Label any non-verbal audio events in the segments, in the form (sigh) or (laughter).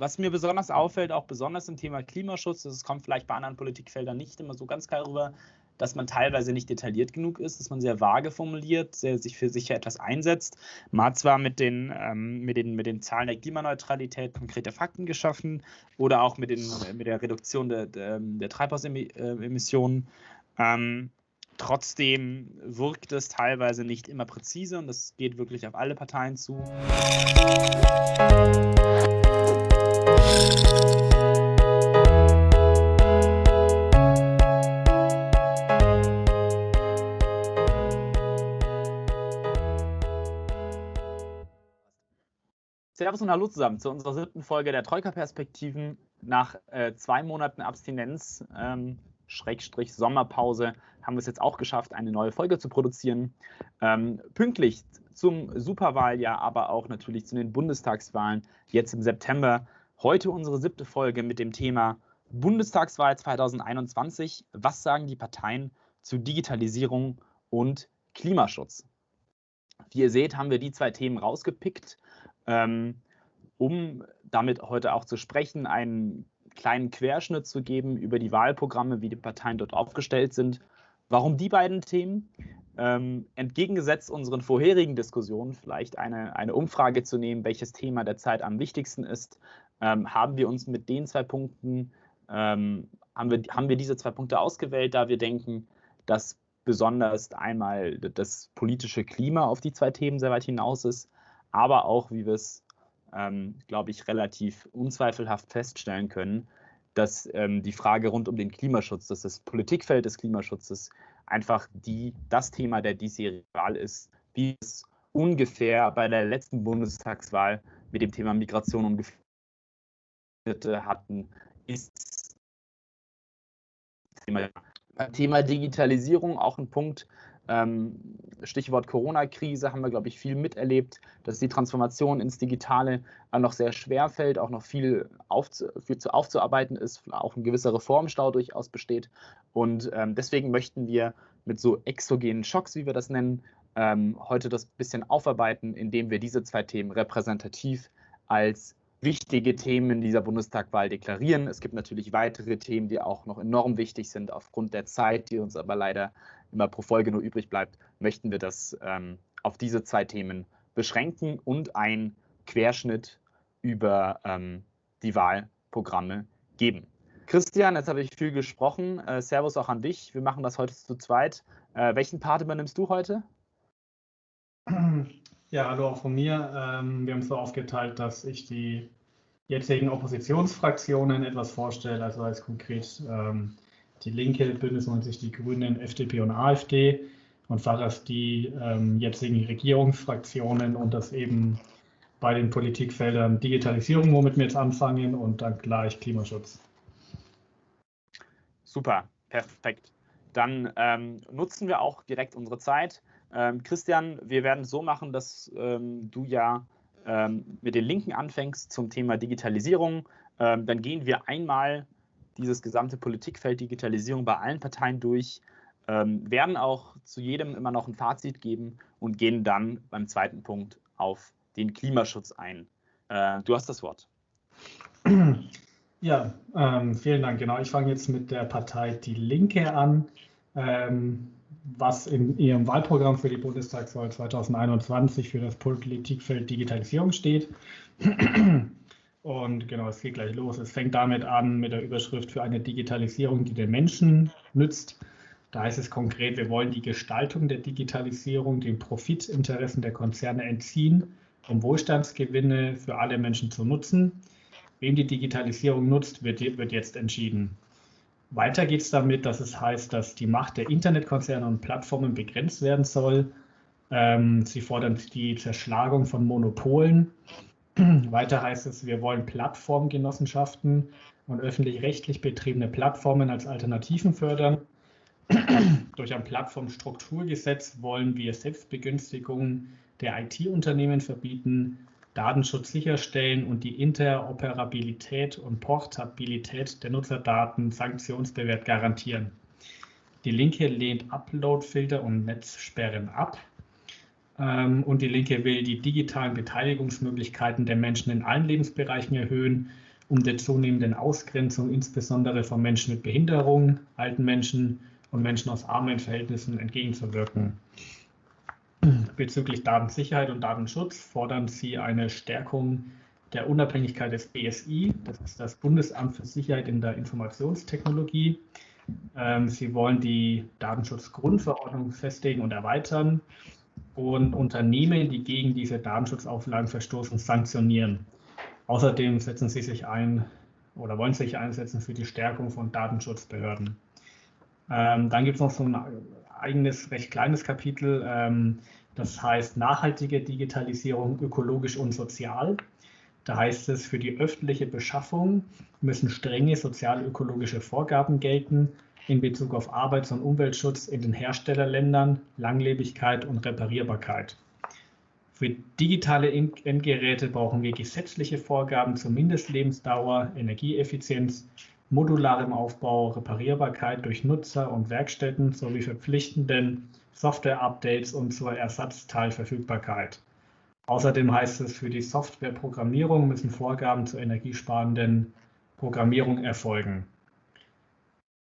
Was mir besonders auffällt, auch besonders im Thema Klimaschutz, das kommt vielleicht bei anderen Politikfeldern nicht immer so ganz klar rüber, dass man teilweise nicht detailliert genug ist, dass man sehr vage formuliert, sehr, sich für sicher etwas einsetzt. Man hat zwar mit den, ähm, mit, den, mit den Zahlen der Klimaneutralität konkrete Fakten geschaffen oder auch mit, den, mit der Reduktion der, der, der Treibhausemissionen. Ähm, trotzdem wirkt es teilweise nicht immer präzise und das geht wirklich auf alle Parteien zu. Servus und Hallo zusammen zu unserer siebten Folge der Troika-Perspektiven. Nach äh, zwei Monaten Abstinenz, ähm, Schrägstrich Sommerpause, haben wir es jetzt auch geschafft, eine neue Folge zu produzieren. Ähm, pünktlich zum Superwahljahr, aber auch natürlich zu den Bundestagswahlen jetzt im September. Heute unsere siebte Folge mit dem Thema Bundestagswahl 2021. Was sagen die Parteien zu Digitalisierung und Klimaschutz? Wie ihr seht, haben wir die zwei Themen rausgepickt ähm, um damit heute auch zu sprechen, einen kleinen Querschnitt zu geben über die Wahlprogramme, wie die Parteien dort aufgestellt sind. Warum die beiden Themen? Ähm, entgegengesetzt unseren vorherigen Diskussionen vielleicht eine, eine Umfrage zu nehmen, welches Thema der Zeit am wichtigsten ist, ähm, haben wir uns mit den zwei Punkten, ähm, haben, wir, haben wir diese zwei Punkte ausgewählt, da wir denken, dass besonders einmal das politische Klima auf die zwei Themen sehr weit hinaus ist aber auch, wie wir es, ähm, glaube ich, relativ unzweifelhaft feststellen können, dass ähm, die Frage rund um den Klimaschutz, dass das Politikfeld des Klimaschutzes einfach die, das Thema der diesjährigen Wahl ist, wie es ungefähr bei der letzten Bundestagswahl mit dem Thema Migration und Geflüchtete hatten, ist Thema, Thema Digitalisierung auch ein Punkt, ähm, Stichwort Corona-Krise haben wir, glaube ich, viel miterlebt, dass die Transformation ins Digitale noch sehr schwer fällt, auch noch viel, aufzu viel zu aufzuarbeiten ist, auch ein gewisser Reformstau durchaus besteht. Und ähm, deswegen möchten wir mit so exogenen Schocks, wie wir das nennen, ähm, heute das bisschen aufarbeiten, indem wir diese zwei Themen repräsentativ als wichtige Themen dieser Bundestagwahl deklarieren. Es gibt natürlich weitere Themen, die auch noch enorm wichtig sind aufgrund der Zeit, die uns aber leider immer pro Folge nur übrig bleibt, möchten wir das ähm, auf diese zwei Themen beschränken und einen Querschnitt über ähm, die Wahlprogramme geben. Christian, jetzt habe ich viel gesprochen. Äh, Servus auch an dich. Wir machen das heute zu zweit. Äh, welchen Part übernimmst du heute? (clears throat) Ja, hallo auch von mir. Ähm, wir haben es so aufgeteilt, dass ich die jetzigen Oppositionsfraktionen etwas vorstelle, also als konkret ähm, die Linke, Bündnis 90, die Grünen, FDP und AfD und Fahrers die ähm, jetzigen Regierungsfraktionen und das eben bei den Politikfeldern Digitalisierung, womit wir jetzt anfangen, und dann gleich Klimaschutz. Super, perfekt. Dann ähm, nutzen wir auch direkt unsere Zeit. Ähm, Christian, wir werden es so machen, dass ähm, du ja ähm, mit den Linken anfängst zum Thema Digitalisierung. Ähm, dann gehen wir einmal dieses gesamte Politikfeld Digitalisierung bei allen Parteien durch, ähm, werden auch zu jedem immer noch ein Fazit geben und gehen dann beim zweiten Punkt auf den Klimaschutz ein. Äh, du hast das Wort. (clears throat) Ja, ähm, vielen Dank. Genau, ich fange jetzt mit der Partei Die Linke an, ähm, was in ihrem Wahlprogramm für die Bundestagswahl 2021 für das Politikfeld Digitalisierung steht. Und genau, es geht gleich los. Es fängt damit an mit der Überschrift für eine Digitalisierung, die den Menschen nützt. Da heißt es konkret, wir wollen die Gestaltung der Digitalisierung den Profitinteressen der Konzerne entziehen, um Wohlstandsgewinne für alle Menschen zu nutzen. Wem die Digitalisierung nutzt, wird, wird jetzt entschieden. Weiter geht es damit, dass es heißt, dass die Macht der Internetkonzerne und Plattformen begrenzt werden soll. Ähm, sie fordern die Zerschlagung von Monopolen (clears throat) weiter heißt es, wir wollen Plattformgenossenschaften und öffentlich-rechtlich betriebene Plattformen als Alternativen fördern. (clears throat) Durch ein Plattformstrukturgesetz wollen wir Selbstbegünstigungen der IT-Unternehmen verbieten, Datenschutz sicherstellen und die Interoperabilität und Portabilität der Nutzerdaten sanktionsbewehrt garantieren. Die Linke lehnt Uploadfilter und Netzsperren ab. Ähm, und die Linke will die digitalen Beteiligungsmöglichkeiten der Menschen in allen Lebensbereichen erhöhen um der zunehmenden Ausgrenzung insbesondere von Menschen mit Behinderung, alten Menschen und Menschen aus armen Verhältnissen entgegenzuwirken. (clears throat) Bezüglich Datensicherheit und Datenschutz fordern sie eine Stärkung der Unabhängigkeit des BSI, das ist das Bundesamt für Sicherheit in der Informationstechnologie. Ähm, sie wollen die Datenschutzgrundverordnung festlegen und erweitern und Unternehmen, die gegen diese Datenschutzauflagen verstoßen, sanktionieren. Außerdem setzen sie sich ein oder wollen sich einsetzen für die Stärkung von Datenschutzbehörden. Ähm, dann gibt es noch so ein eigenes, recht kleines Kapitel, ähm, das heißt nachhaltige Digitalisierung, ökologisch und sozial. Da heißt es, für die öffentliche Beschaffung müssen strenge sozial-ökologische Vorgaben gelten in Bezug auf Arbeits- und Umweltschutz in den Herstellerländern, Langlebigkeit und Reparierbarkeit. Für digitale Endgeräte brauchen wir gesetzliche Vorgaben zur Mindestlebensdauer, Energieeffizienz, modularem Aufbau, Reparierbarkeit durch Nutzer und Werkstätten sowie verpflichtenden Software-Updates und zur Ersatzteilverfügbarkeit. Außerdem heißt es, für die Softwareprogrammierung müssen Vorgaben zur energiesparenden Programmierung erfolgen.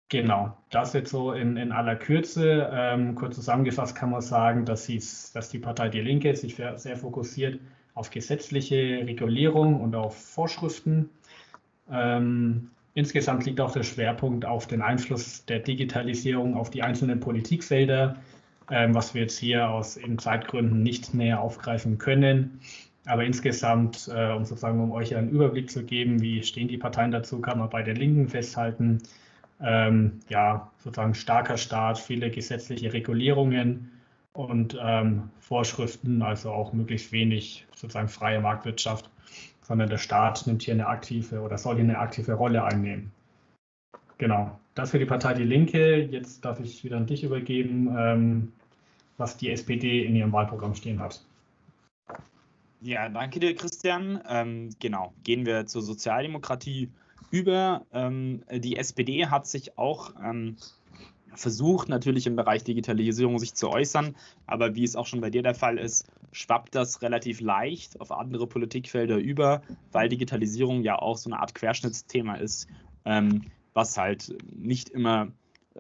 Genau, das jetzt so in, in aller Kürze. Ähm, kurz zusammengefasst kann man sagen, dass, dass die Partei Die Linke sich sehr fokussiert auf gesetzliche Regulierung und auf Vorschriften. Ähm, insgesamt liegt auch der Schwerpunkt auf den Einfluss der Digitalisierung auf die einzelnen Politikfelder ähm, was wir jetzt hier aus in Zeitgründen nicht näher aufgreifen können. Aber insgesamt, äh, um sozusagen um euch einen Überblick zu geben, wie stehen die Parteien dazu, kann man bei der Linken festhalten. Ähm, ja, sozusagen starker Staat, viele gesetzliche Regulierungen und ähm, Vorschriften, also auch möglichst wenig sozusagen freie Marktwirtschaft, sondern der Staat nimmt hier eine aktive oder soll hier eine aktive Rolle einnehmen. Genau, das für die Partei Die Linke. Jetzt darf ich wieder an dich übergeben, ähm, was die SPD in ihrem Wahlprogramm stehen hat. Ja, danke dir, Christian. Ähm, genau, gehen wir zur Sozialdemokratie über. Ähm, die SPD hat sich auch ähm, versucht, natürlich im Bereich Digitalisierung sich zu äußern, aber wie es auch schon bei dir der Fall ist, schwappt das relativ leicht auf andere Politikfelder über, weil Digitalisierung ja auch so eine Art Querschnittsthema ist. Ähm, was halt nicht immer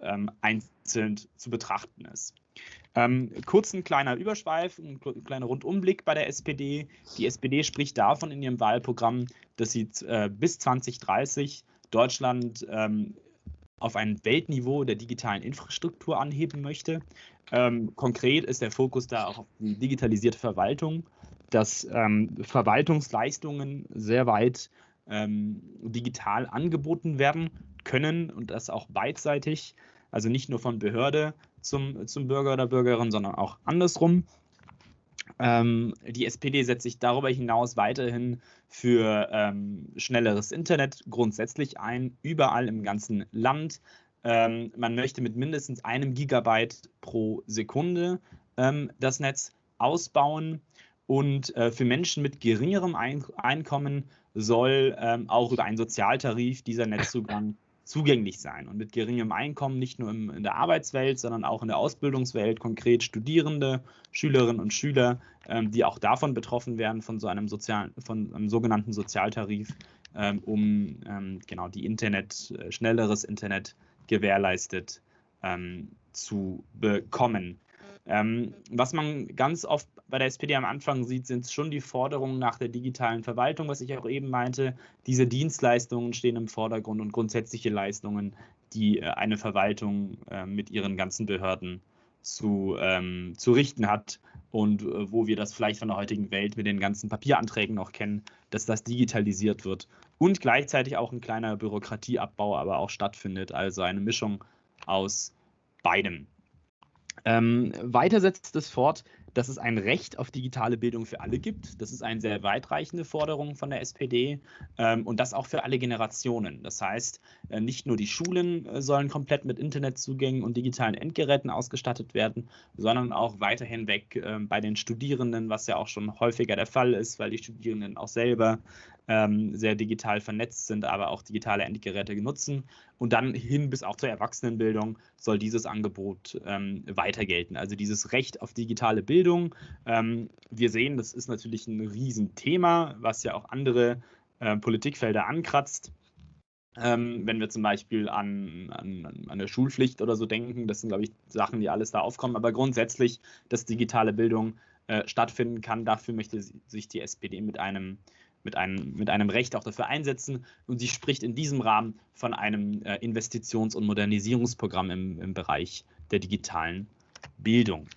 ähm, einzeln zu betrachten ist. Ähm, kurz ein kleiner Überschweif, ein kleiner Rundumblick bei der SPD. Die SPD spricht davon in ihrem Wahlprogramm, dass sie äh, bis 2030 Deutschland ähm, auf ein Weltniveau der digitalen Infrastruktur anheben möchte. Ähm, konkret ist der Fokus da auch auf die digitalisierte Verwaltung, dass ähm, Verwaltungsleistungen sehr weit ähm, digital angeboten werden können und das auch beidseitig, also nicht nur von Behörde zum, zum Bürger oder Bürgerin, sondern auch andersrum. Ähm, die SPD setzt sich darüber hinaus weiterhin für ähm, schnelleres Internet grundsätzlich ein, überall im ganzen Land. Ähm, man möchte mit mindestens einem Gigabyte pro Sekunde ähm, das Netz ausbauen. Und äh, für Menschen mit geringerem Ein Einkommen soll ähm, auch über einen Sozialtarif dieser Netzzugang zugänglich sein und mit geringem Einkommen nicht nur im, in der Arbeitswelt, sondern auch in der Ausbildungswelt, konkret Studierende, Schülerinnen und Schüler, ähm, die auch davon betroffen werden von so einem sozialen, von einem sogenannten Sozialtarif, ähm, um ähm, genau die Internet, äh, schnelleres Internet gewährleistet ähm, zu bekommen. Ähm, was man ganz oft bei der SPD am Anfang sieht, sind schon die Forderungen nach der digitalen Verwaltung, was ich auch eben meinte. Diese Dienstleistungen stehen im Vordergrund und grundsätzliche Leistungen, die äh, eine Verwaltung äh, mit ihren ganzen Behörden zu, ähm, zu richten hat und äh, wo wir das vielleicht von der heutigen Welt mit den ganzen Papieranträgen noch kennen, dass das digitalisiert wird und gleichzeitig auch ein kleiner Bürokratieabbau aber auch stattfindet, also eine Mischung aus beidem. Ähm, weiter setzt es fort, dass es ein Recht auf digitale Bildung für alle gibt. Das ist eine sehr weitreichende Forderung von der SPD ähm, und das auch für alle Generationen. Das heißt, äh, nicht nur die Schulen äh, sollen komplett mit Internetzugängen und digitalen Endgeräten ausgestattet werden, sondern auch weiter hinweg äh, bei den Studierenden, was ja auch schon häufiger der Fall ist, weil die Studierenden auch selber ähm, sehr digital vernetzt sind, aber auch digitale Endgeräte nutzen. Und dann hin bis auch zur Erwachsenenbildung soll dieses Angebot ähm, weiter gelten. Also dieses Recht auf digitale Bildung. Ähm, wir sehen, das ist natürlich ein Riesenthema, was ja auch andere äh, Politikfelder ankratzt. Ähm, wenn wir zum Beispiel an, an, an, eine Schulpflicht oder so denken, das sind, glaube ich, Sachen, die alles da aufkommen. Aber grundsätzlich, dass digitale Bildung äh, stattfinden kann, dafür möchte sich die SPD mit einem, mit, einem, mit einem Recht auch dafür einsetzen. Und sie spricht in diesem Rahmen von einem äh, Investitions- und Modernisierungsprogramm im, im Bereich der digitalen Bildung.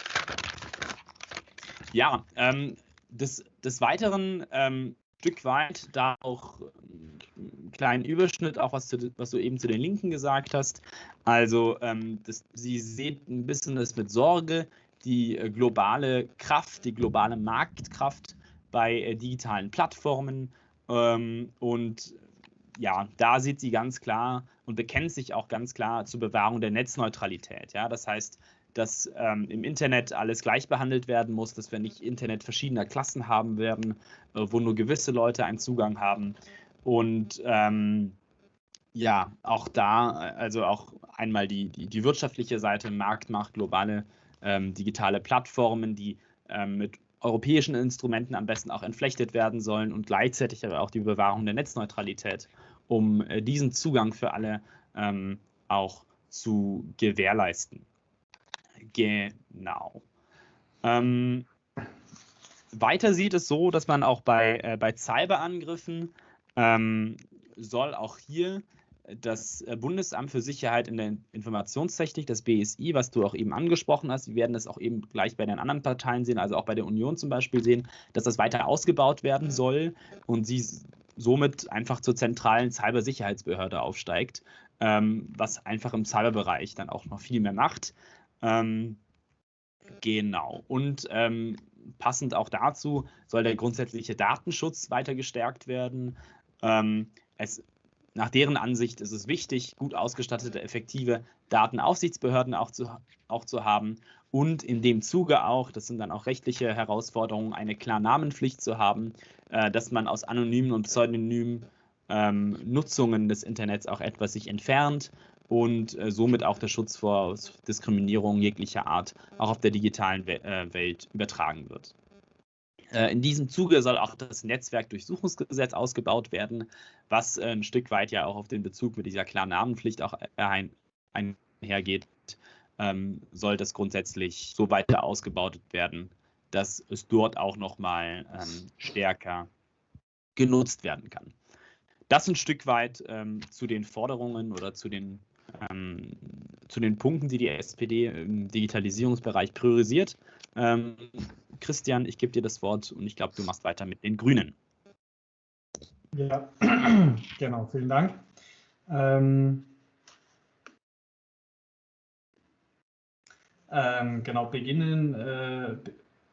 Ja, ähm, des, des Weiteren ähm, Stück weit da auch einen kleinen Überschnitt, auch was, zu, was du eben zu den Linken gesagt hast. Also ähm, das, sie sieht ein bisschen das mit Sorge, die äh, globale Kraft, die globale Marktkraft bei äh, digitalen Plattformen. Ähm, und ja, da sieht sie ganz klar und bekennt sich auch ganz klar zur Bewahrung der Netzneutralität. Ja, das heißt, dass ähm, im Internet alles gleich behandelt werden muss, dass wir nicht Internet verschiedener Klassen haben werden, äh, wo nur gewisse Leute einen Zugang haben. Und ähm, ja, auch da, also auch einmal die, die, die wirtschaftliche Seite, Marktmacht, globale ähm, digitale Plattformen, die ähm, mit europäischen Instrumenten am besten auch entflechtet werden sollen und gleichzeitig aber auch die Bewahrung der Netzneutralität, um äh, diesen Zugang für alle ähm, auch zu gewährleisten. Genau. Ähm, weiter sieht es so, dass man auch bei, äh, bei Cyberangriffen ähm, soll auch hier das äh, Bundesamt für Sicherheit in der Informationstechnik, das BSI, was du auch eben angesprochen hast, wir werden das auch eben gleich bei den anderen Parteien sehen, also auch bei der Union zum Beispiel sehen, dass das weiter ausgebaut werden soll und sie somit einfach zur zentralen Cybersicherheitsbehörde aufsteigt, ähm, was einfach im Cyberbereich dann auch noch viel mehr macht. Ähm, genau. Und ähm, passend auch dazu soll der grundsätzliche Datenschutz weiter gestärkt werden. Ähm, es, nach deren Ansicht ist es wichtig, gut ausgestattete, effektive Datenaufsichtsbehörden auch zu, auch zu haben und in dem Zuge auch, das sind dann auch rechtliche Herausforderungen, eine Klarnamenpflicht zu haben, äh, dass man aus anonymen und pseudonymen ähm, Nutzungen des Internets auch etwas sich entfernt und äh, somit auch der Schutz vor Diskriminierung jeglicher Art auch auf der digitalen We äh, Welt übertragen wird. Äh, in diesem Zuge soll auch das Netzwerkdurchsuchungsgesetz ausgebaut werden, was äh, ein Stück weit ja auch auf den Bezug mit dieser klaren Namenpflicht auch ein, einhergeht, ähm, soll das grundsätzlich so weiter ausgebaut werden, dass es dort auch nochmal ähm, stärker genutzt werden kann. Das ein Stück weit ähm, zu den Forderungen oder zu den ähm, zu den Punkten, die die SPD im Digitalisierungsbereich priorisiert. Ähm, Christian, ich gebe dir das Wort und ich glaube, du machst weiter mit den Grünen. Ja, (clears throat) genau, vielen Dank. Ähm, ähm, genau, beginnen, äh,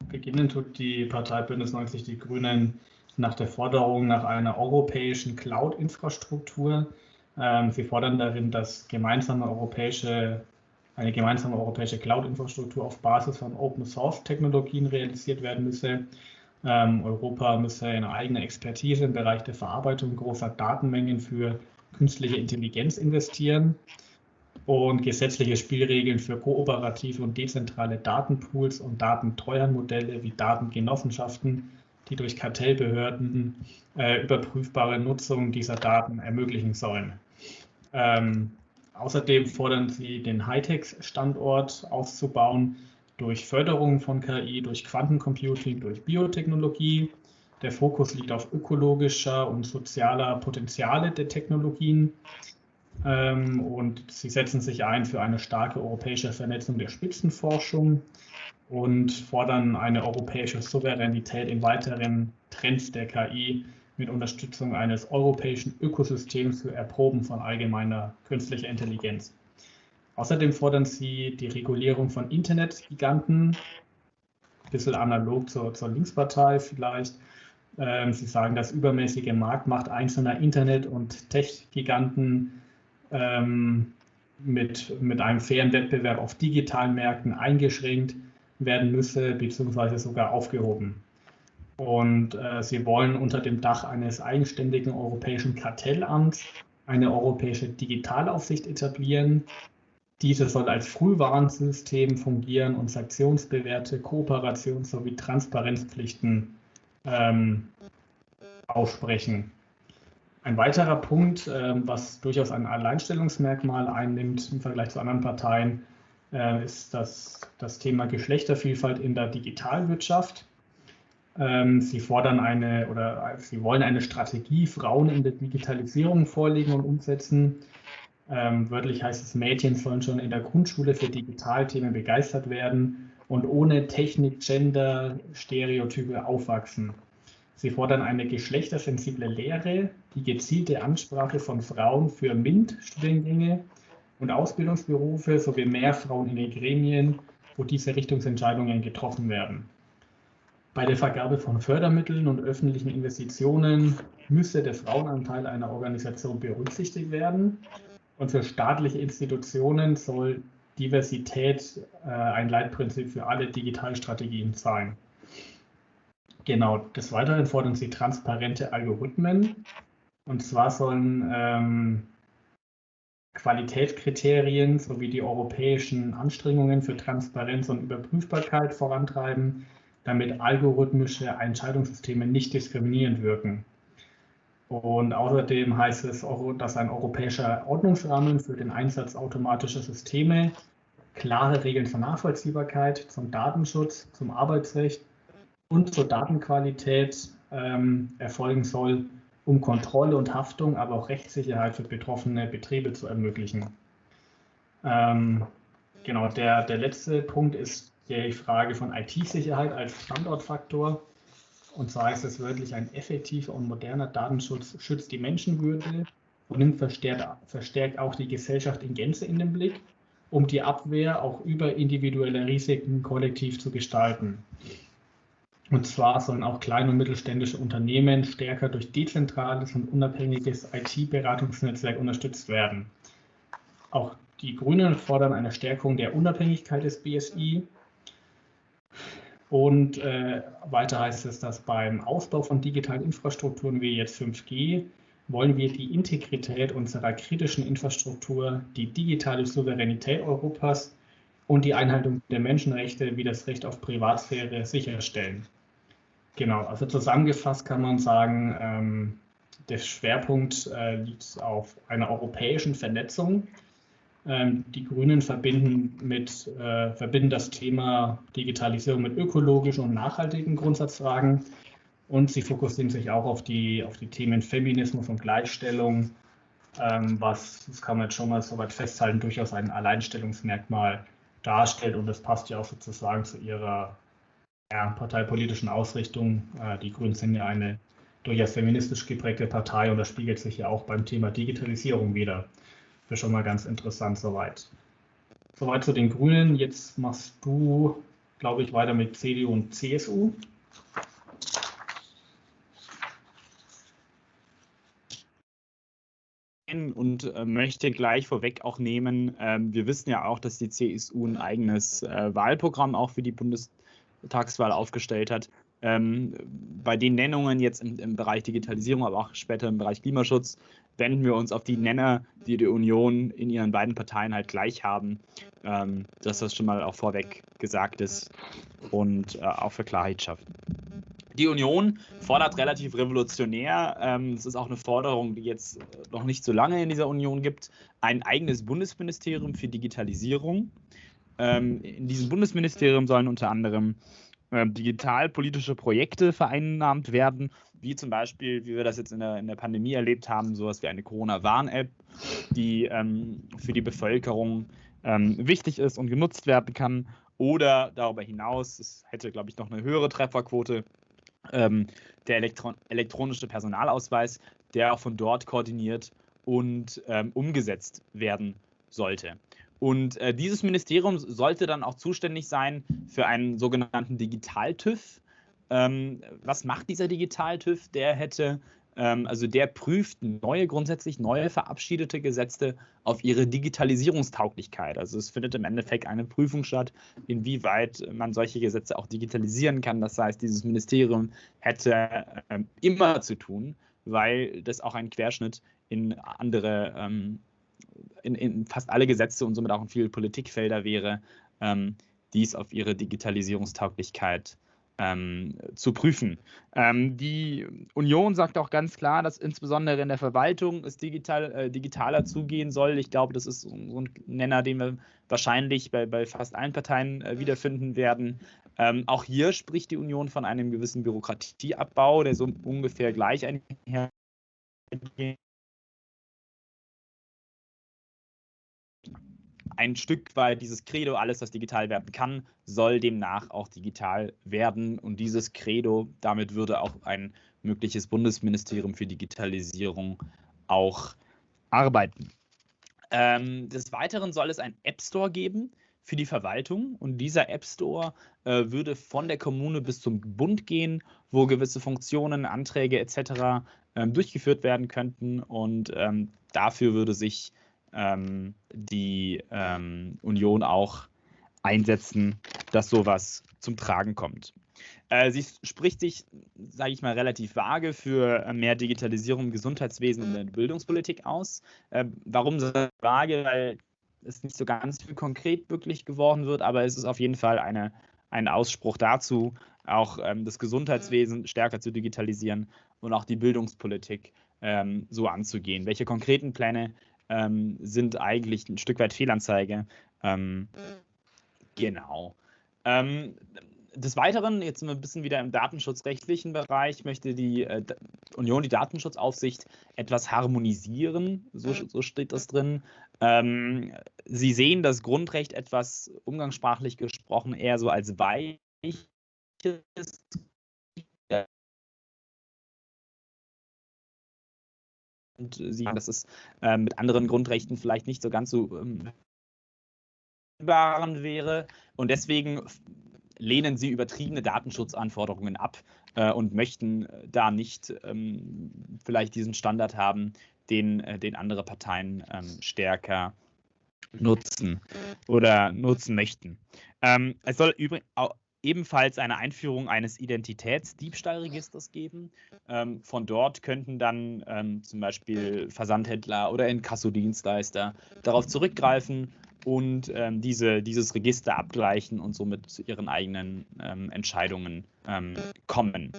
beginnen tut die Partei Bündnis 90 Die Grünen nach der Forderung nach einer europäischen Cloud-Infrastruktur ähm, sie fordern darin, dass gemeinsame europäische, eine gemeinsame europäische Cloud-Infrastruktur auf Basis von Open-Source-Technologien realisiert werden müsse. Ähm, Europa müsse eine eigene Expertise im Bereich der Verarbeitung großer Datenmengen für künstliche Intelligenz investieren und gesetzliche Spielregeln für kooperative und dezentrale Datenpools und Datentreuhandmodelle wie Datengenossenschaften die durch Kartellbehörden äh, überprüfbare Nutzung dieser Daten ermöglichen sollen. Ähm, außerdem fordern sie, den Hightech-Standort auszubauen durch Förderung von KI, durch Quantencomputing, durch Biotechnologie. Der Fokus liegt auf ökologischer und sozialer Potenziale der Technologien. Ähm, und sie setzen sich ein für eine starke europäische Vernetzung der Spitzenforschung und fordern eine europäische Souveränität in weiteren Trends der KI mit Unterstützung eines europäischen Ökosystems für Erproben von allgemeiner künstlicher Intelligenz. Außerdem fordern sie die Regulierung von Internetgiganten, ein bisschen analog zur, zur Linkspartei vielleicht. Ähm, sie sagen, dass übermäßige Marktmacht einzelner Internet- und Tech-Giganten ähm, mit, mit einem fairen Wettbewerb auf digitalen Märkten eingeschränkt werden müsse, beziehungsweise sogar aufgehoben. Und äh, sie wollen unter dem Dach eines eigenständigen europäischen Kartellamts eine europäische Digitalaufsicht etablieren. Diese soll als Frühwarnsystem fungieren und sanktionsbewährte Kooperations- sowie Transparenzpflichten ähm, aussprechen. Ein weiterer Punkt, ähm, was durchaus ein Alleinstellungsmerkmal einnimmt im Vergleich zu anderen Parteien, äh, ist das, das Thema Geschlechtervielfalt in der Digitalwirtschaft. Ähm, sie fordern eine oder Sie wollen eine Strategie Frauen in der Digitalisierung vorlegen und umsetzen. Ähm, wörtlich heißt es, Mädchen sollen schon in der Grundschule für Digitalthemen begeistert werden und ohne Technik, Gender, Stereotype aufwachsen. Sie fordern eine geschlechtersensible Lehre, die gezielte Ansprache von Frauen für MINT-Studiengänge und Ausbildungsberufe sowie mehr Frauen in den Gremien, wo diese Richtungsentscheidungen getroffen werden. Bei der Vergabe von Fördermitteln und öffentlichen Investitionen müsse der Frauenanteil einer Organisation berücksichtigt werden. Und für staatliche Institutionen soll Diversität äh, ein Leitprinzip für alle Digitalstrategien sein. Genau, des Weiteren fordern sie transparente Algorithmen. Und zwar sollen ähm, Qualitätskriterien sowie die europäischen Anstrengungen für Transparenz und Überprüfbarkeit vorantreiben damit algorithmische Entscheidungssysteme nicht diskriminierend wirken. Und außerdem heißt es, dass ein europäischer Ordnungsrahmen für den Einsatz automatischer Systeme klare Regeln zur Nachvollziehbarkeit, zum Datenschutz, zum Arbeitsrecht und zur Datenqualität ähm, erfolgen soll, um Kontrolle und Haftung, aber auch Rechtssicherheit für betroffene Betriebe zu ermöglichen. Ähm, genau, der, der letzte Punkt ist die Frage von IT-Sicherheit als Standortfaktor. Und zwar ist es wörtlich ein effektiver und moderner Datenschutz schützt die Menschenwürde und nimmt verstärkt, verstärkt auch die Gesellschaft in Gänze in den Blick, um die Abwehr auch über individuelle Risiken kollektiv zu gestalten. Und zwar sollen auch kleine und mittelständische Unternehmen stärker durch dezentrales und unabhängiges IT-Beratungsnetzwerk unterstützt werden. Auch die Grünen fordern eine Stärkung der Unabhängigkeit des BSI und äh, weiter heißt es, dass beim Ausbau von digitalen Infrastrukturen wie jetzt 5G wollen wir die Integrität unserer kritischen Infrastruktur, die digitale Souveränität Europas und die Einhaltung der Menschenrechte wie das Recht auf Privatsphäre sicherstellen. Genau, also zusammengefasst kann man sagen, ähm, der Schwerpunkt äh, liegt auf einer europäischen Vernetzung die Grünen verbinden, mit, äh, verbinden das Thema Digitalisierung mit ökologischen und nachhaltigen Grundsatzfragen. Und sie fokussieren sich auch auf die, auf die Themen Feminismus und Gleichstellung, ähm, was, das kann man jetzt schon mal so weit festhalten, durchaus ein Alleinstellungsmerkmal darstellt. Und das passt ja auch sozusagen zu ihrer ja, parteipolitischen Ausrichtung. Äh, die Grünen sind ja eine durchaus feministisch geprägte Partei und das spiegelt sich ja auch beim Thema Digitalisierung wieder. Wäre schon mal ganz interessant soweit. Soweit zu den Grünen. Jetzt machst du, glaube ich, weiter mit CDU und CSU. und äh, möchte gleich vorweg auch nehmen, äh, wir wissen ja auch, dass die CSU ein eigenes äh, Wahlprogramm auch für die Bundestagswahl aufgestellt hat. Ähm, bei den Nennungen jetzt im, im, Bereich Digitalisierung, aber auch später im Bereich Klimaschutz, wenden wir uns auf die Nenner, die die Union in ihren beiden Parteien halt gleich haben, ähm, dass das schon mal auch vorweg gesagt ist und äh, auch für Klarheit schafft. Die Union fordert relativ revolutionär, ähm, ist auch eine Forderung, die jetzt noch nicht so lange in dieser Union gibt, ein eigenes Bundesministerium für Digitalisierung. Ähm, in diesem Bundesministerium sollen unter anderem ähm, digitalpolitische Projekte vereinnahmt werden, wie zum Beispiel, wie wir das jetzt in der, in der Pandemie erlebt haben, sowas wie eine Corona-Warn-App, die ähm, für die Bevölkerung ähm, wichtig ist und genutzt werden kann. Oder darüber hinaus, es hätte, glaube ich, noch eine höhere Trefferquote, ähm, der Elektron elektronische Personalausweis, der auch von dort koordiniert und ähm, umgesetzt werden sollte. Und äh, dieses Ministerium sollte dann auch zuständig sein für einen sogenannten Digital-TÜV. Ähm, was macht dieser Digital-TÜV? Der hätte, ähm, also der prüft neue, grundsätzlich neue verabschiedete Gesetze auf ihre Digitalisierungstauglichkeit. Also es findet im Endeffekt eine Prüfung statt, inwieweit man solche Gesetze auch digitalisieren kann. Das heißt, dieses Ministerium hätte ähm, immer zu tun, weil das auch ein Querschnitt in andere ähm, in, in, fast alle Gesetze und somit auch in viele Politikfelder wäre, ähm, dies auf ihre Digitalisierungstauglichkeit ähm, zu prüfen. Ähm, die Union sagt auch ganz klar, dass insbesondere in der Verwaltung es digital, äh, digitaler zugehen soll. Ich glaube, das ist so ein Nenner, den wir wahrscheinlich bei, bei fast allen Parteien äh, wiederfinden werden. Ähm, auch hier spricht die Union von einem gewissen Bürokratieabbau, der so ungefähr gleich einhergeht ein Stück weit dieses Credo, alles, was digital werden kann, soll demnach auch digital werden. Und dieses Credo, damit würde auch ein mögliches Bundesministerium für Digitalisierung auch arbeiten. Ähm, des Weiteren soll es einen App Store geben für die Verwaltung und dieser App Store äh, würde von der Kommune bis zum Bund gehen, wo gewisse Funktionen, Anträge etc. Ähm, durchgeführt werden könnten und ähm, dafür würde sich ähm, die ähm, Union auch einsetzen, dass sowas zum Tragen kommt. Äh, sie spricht sich, sage ich mal, relativ vage für mehr Digitalisierung im Gesundheitswesen und in der Bildungspolitik aus. Äh, warum so vage? Weil es nicht so ganz viel konkret wirklich geworden wird, aber es ist auf jeden Fall eine, ein Ausspruch dazu, auch ähm, das Gesundheitswesen stärker zu digitalisieren und auch die Bildungspolitik ähm, so anzugehen. Welche konkreten Pläne ähm, sind eigentlich ein Stück weit Fehlanzeige. Ähm, genau. Ähm, des Weiteren, jetzt sind wir ein bisschen wieder im datenschutzrechtlichen Bereich, möchte die äh, Union, die Datenschutzaufsicht, etwas harmonisieren. So, so steht das drin. Ähm, Sie sehen das Grundrecht etwas umgangssprachlich gesprochen eher so als weiches und sie, dass es äh, mit anderen Grundrechten vielleicht nicht so ganz so ähm, wäre. Und deswegen lehnen sie übertriebene Datenschutzanforderungen ab äh, und möchten äh, da nicht ähm, vielleicht diesen Standard haben, den, äh, den andere Parteien ähm, stärker nutzen oder nutzen möchten. Ähm, es soll übrigens ebenfalls eine Einführung eines Identitätsdiebstahlregisters geben. Ähm, von dort könnten dann ähm, zum Beispiel Versandhändler oder Inkassodienstleister darauf zurückgreifen und ähm, diese, dieses Register abgleichen und somit zu ihren eigenen ähm, Entscheidungen ähm, kommen.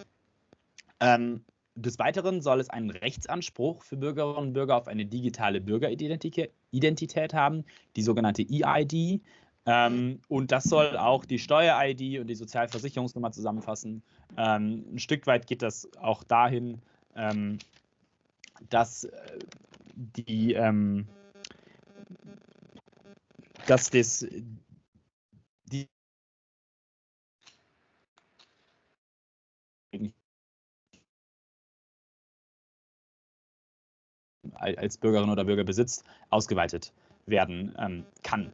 Ähm, des Weiteren soll es einen Rechtsanspruch für Bürgerinnen und Bürger auf eine digitale Bürgeridentität haben, die sogenannte EID. Ähm, und das soll auch die Steuer-ID und die Sozialversicherungsnummer zusammenfassen. Ähm, ein Stück weit geht das auch dahin, ähm, dass äh, die ähm, dass das die als Bürgerin oder Bürger besitzt, ausgeweitet werden ähm, kann.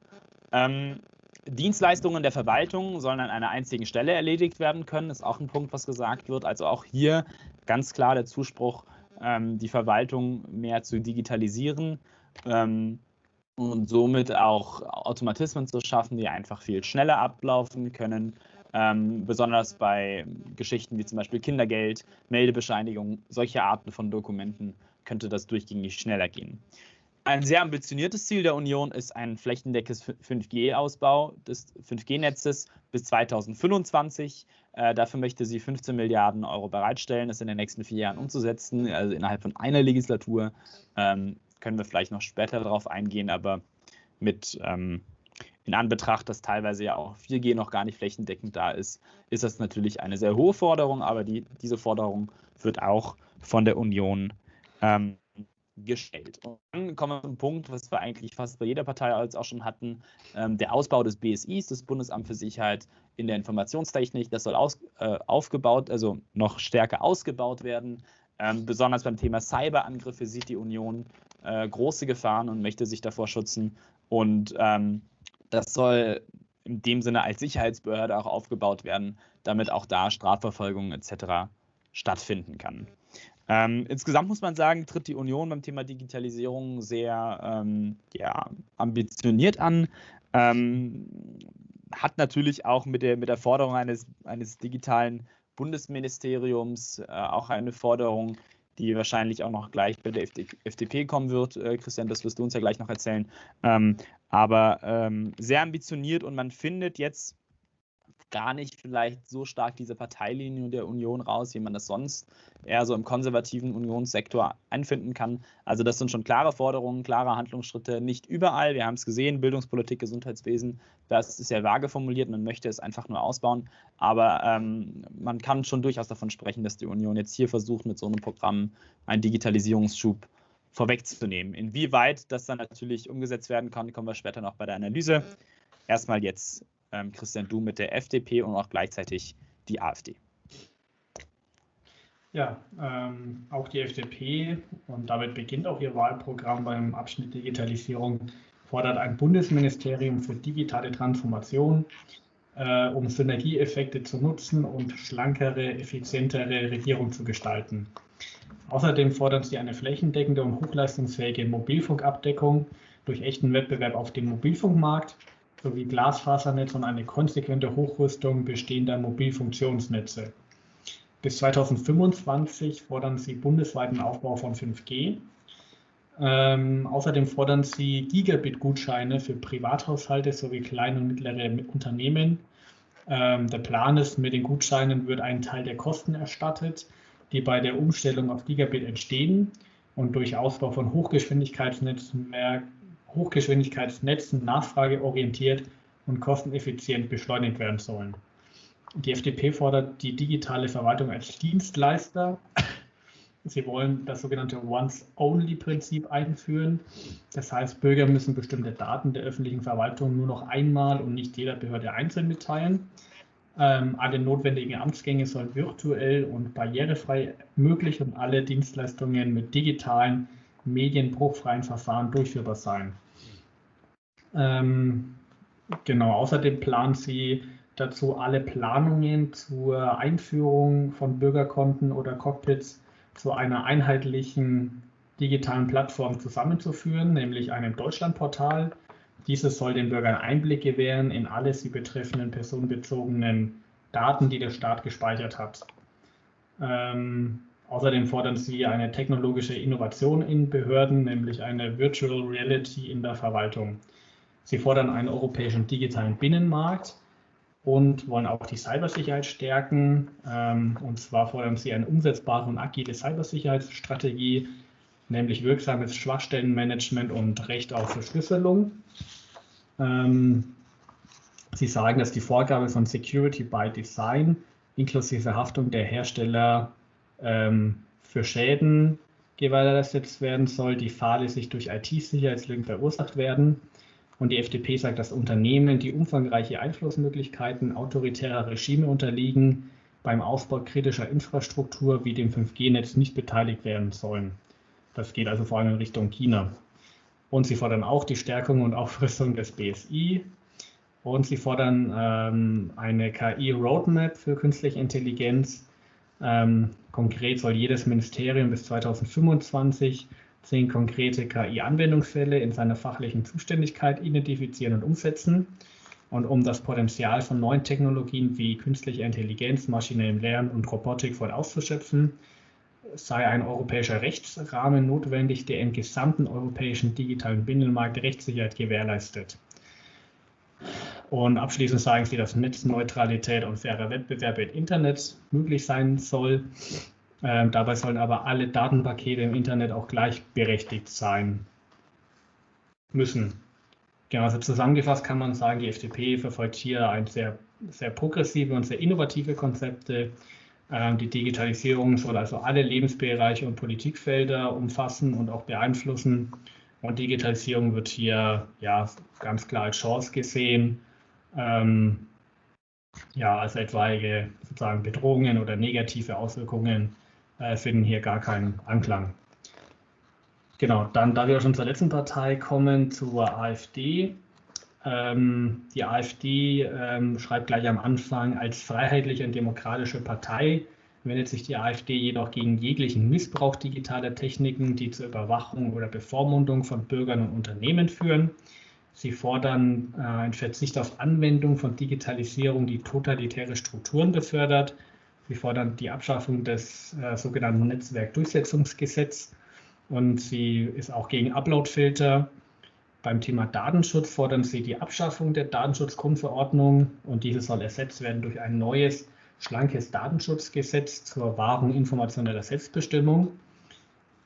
Ähm, Dienstleistungen der Verwaltung sollen an einer einzigen Stelle erledigt werden können, ist auch ein Punkt, was gesagt wird. Also auch hier ganz klar der Zuspruch, ähm, die Verwaltung mehr zu digitalisieren ähm, und somit auch Automatismen zu schaffen, die einfach viel schneller ablaufen können. Ähm, besonders bei Geschichten wie zum Beispiel Kindergeld, Meldebescheinigung, solche Arten von Dokumenten könnte das durchgängig schneller gehen. Ein sehr ambitioniertes Ziel der Union ist ein flächendeckendes 5G-Ausbau des 5G-Netzes bis 2025. Äh, dafür möchte sie 15 Milliarden Euro bereitstellen, das in den nächsten vier Jahren umzusetzen, also innerhalb von einer Legislatur. Ähm, können wir vielleicht noch später darauf eingehen, aber mit ähm, in Anbetracht, dass teilweise ja auch 4G noch gar nicht flächendeckend da ist, ist das natürlich eine sehr hohe Forderung, aber die, diese Forderung wird auch von der Union ähm, gestellt. Und dann kommen wir zum Punkt, was wir eigentlich fast bei jeder Partei als auch schon hatten, ähm, der Ausbau des BSIs, des Bundesamt für Sicherheit in der Informationstechnik, das soll aus, äh, aufgebaut, also noch stärker ausgebaut werden. Ähm, besonders beim Thema Cyberangriffe sieht die Union äh, große Gefahren und möchte sich davor schützen. Und ähm, das soll in dem Sinne als Sicherheitsbehörde auch aufgebaut werden, damit auch da Strafverfolgung etc. stattfinden kann. Ähm, insgesamt muss man sagen, tritt die Union beim Thema Digitalisierung sehr ähm, ja, ambitioniert an. Ähm, hat natürlich auch mit der, mit der Forderung eines, eines digitalen Bundesministeriums äh, auch eine Forderung, die wahrscheinlich auch noch gleich bei der FDP kommen wird. Äh, Christian, das wirst du uns ja gleich noch erzählen. Ähm, aber ähm, sehr ambitioniert und man findet jetzt gar nicht vielleicht so stark diese Parteilinie der Union raus, wie man das sonst eher so im konservativen Unionssektor einfinden kann. Also das sind schon klare Forderungen, klare Handlungsschritte, nicht überall. Wir haben es gesehen, Bildungspolitik, Gesundheitswesen, das ist ja vage formuliert, man möchte es einfach nur ausbauen. Aber ähm, man kann schon durchaus davon sprechen, dass die Union jetzt hier versucht, mit so einem Programm einen Digitalisierungsschub vorwegzunehmen. Inwieweit das dann natürlich umgesetzt werden kann, kommen wir später noch bei der Analyse. Erstmal jetzt ähm, Christian Du mit der FDP und auch gleichzeitig die AfD. Ja, ähm, auch die FDP und damit beginnt auch ihr Wahlprogramm beim Abschnitt Digitalisierung, fordert ein Bundesministerium für digitale Transformation, äh, um Synergieeffekte zu nutzen und schlankere, effizientere Regierung zu gestalten. Außerdem fordern sie eine flächendeckende und hochleistungsfähige Mobilfunkabdeckung durch echten Wettbewerb auf dem Mobilfunkmarkt sowie Glasfasernetz und eine konsequente Hochrüstung bestehender Mobilfunktionsnetze. Bis 2025 fordern sie bundesweiten Aufbau von 5G. Ähm, außerdem fordern sie Gigabit-Gutscheine für Privathaushalte sowie kleine und mittlere Unternehmen. Ähm, der Plan ist, mit den Gutscheinen wird ein Teil der Kosten erstattet, die bei der Umstellung auf Gigabit entstehen und durch Ausbau von Hochgeschwindigkeitsnetzen mehr Hochgeschwindigkeitsnetzen nachfrageorientiert und kosteneffizient beschleunigt werden sollen. Die FDP fordert die digitale Verwaltung als Dienstleister. Sie wollen das sogenannte Once-Only-Prinzip einführen. Das heißt, Bürger müssen bestimmte Daten der öffentlichen Verwaltung nur noch einmal und nicht jeder Behörde einzeln mitteilen. Ähm, alle notwendigen Amtsgänge sollen virtuell und barrierefrei möglich und alle Dienstleistungen mit digitalen, medienbruchfreien Verfahren durchführbar sein. Ähm, genau, außerdem plant sie dazu, alle Planungen zur Einführung von Bürgerkonten oder Cockpits zu einer einheitlichen digitalen Plattform zusammenzuführen, nämlich einem Deutschlandportal. Dieses soll den Bürgern Einblick gewähren in alle sie betreffenden personenbezogenen Daten, die der Staat gespeichert hat. Ähm, außerdem fordern sie eine technologische Innovation in Behörden, nämlich eine Virtual Reality in der Verwaltung. Sie fordern einen europäischen digitalen Binnenmarkt und wollen auch die Cybersicherheit stärken. Ähm, und zwar fordern sie eine umsetzbare und agile Cybersicherheitsstrategie, nämlich wirksames Schwachstellenmanagement und Recht auf Verschlüsselung. Ähm, sie sagen, dass die Vorgabe von Security by Design inklusive Haftung der Hersteller ähm, für Schäden gewährleistet werden soll, die fahrlässig durch IT-Sicherheitslücken verursacht werden. Und die FDP sagt, dass Unternehmen, die umfangreiche Einflussmöglichkeiten autoritärer Regime unterliegen, beim Ausbau kritischer Infrastruktur wie dem 5G-Netz nicht beteiligt werden sollen. Das geht also vor allem in Richtung China. Und sie fordern auch die Stärkung und Aufrüstung des BSI. Und sie fordern ähm, eine KI-Roadmap für künstliche Intelligenz. Ähm, konkret soll jedes Ministerium bis 2025 zehn konkrete KI-Anwendungsfälle in seiner fachlichen Zuständigkeit identifizieren und umsetzen. Und um das Potenzial von neuen Technologien wie künstlicher Intelligenz, maschinellem Lernen und Robotik voll auszuschöpfen, sei ein europäischer Rechtsrahmen notwendig, der im gesamten europäischen digitalen Binnenmarkt Rechtssicherheit gewährleistet. Und abschließend sagen Sie, dass Netzneutralität und fairer Wettbewerb im Internet möglich sein soll. Ähm, dabei sollen aber alle Datenpakete im Internet auch gleichberechtigt sein müssen. Genau, also zusammengefasst kann man sagen, die FDP verfolgt hier ein sehr, sehr progressive und sehr innovative Konzepte. Ähm, die Digitalisierung soll also alle Lebensbereiche und Politikfelder umfassen und auch beeinflussen. Und Digitalisierung wird hier ja ganz klar als Chance gesehen. Ähm, ja, als etwaige sozusagen Bedrohungen oder negative Auswirkungen finden hier gar keinen Anklang. Genau, dann, da wir schon zur letzten Partei kommen, zur AfD. Ähm, die AfD ähm, schreibt gleich am Anfang, als freiheitliche und demokratische Partei wendet sich die AfD jedoch gegen jeglichen Missbrauch digitaler Techniken, die zur Überwachung oder Bevormundung von Bürgern und Unternehmen führen. Sie fordern äh, einen Verzicht auf Anwendung von Digitalisierung, die totalitäre Strukturen befördert Sie fordern die Abschaffung des äh, sogenannten Netzwerkdurchsetzungsgesetzes und sie ist auch gegen Uploadfilter. Beim Thema Datenschutz fordern sie die Abschaffung der Datenschutzgrundverordnung und diese soll ersetzt werden durch ein neues, schlankes Datenschutzgesetz zur Wahrung informationeller Selbstbestimmung.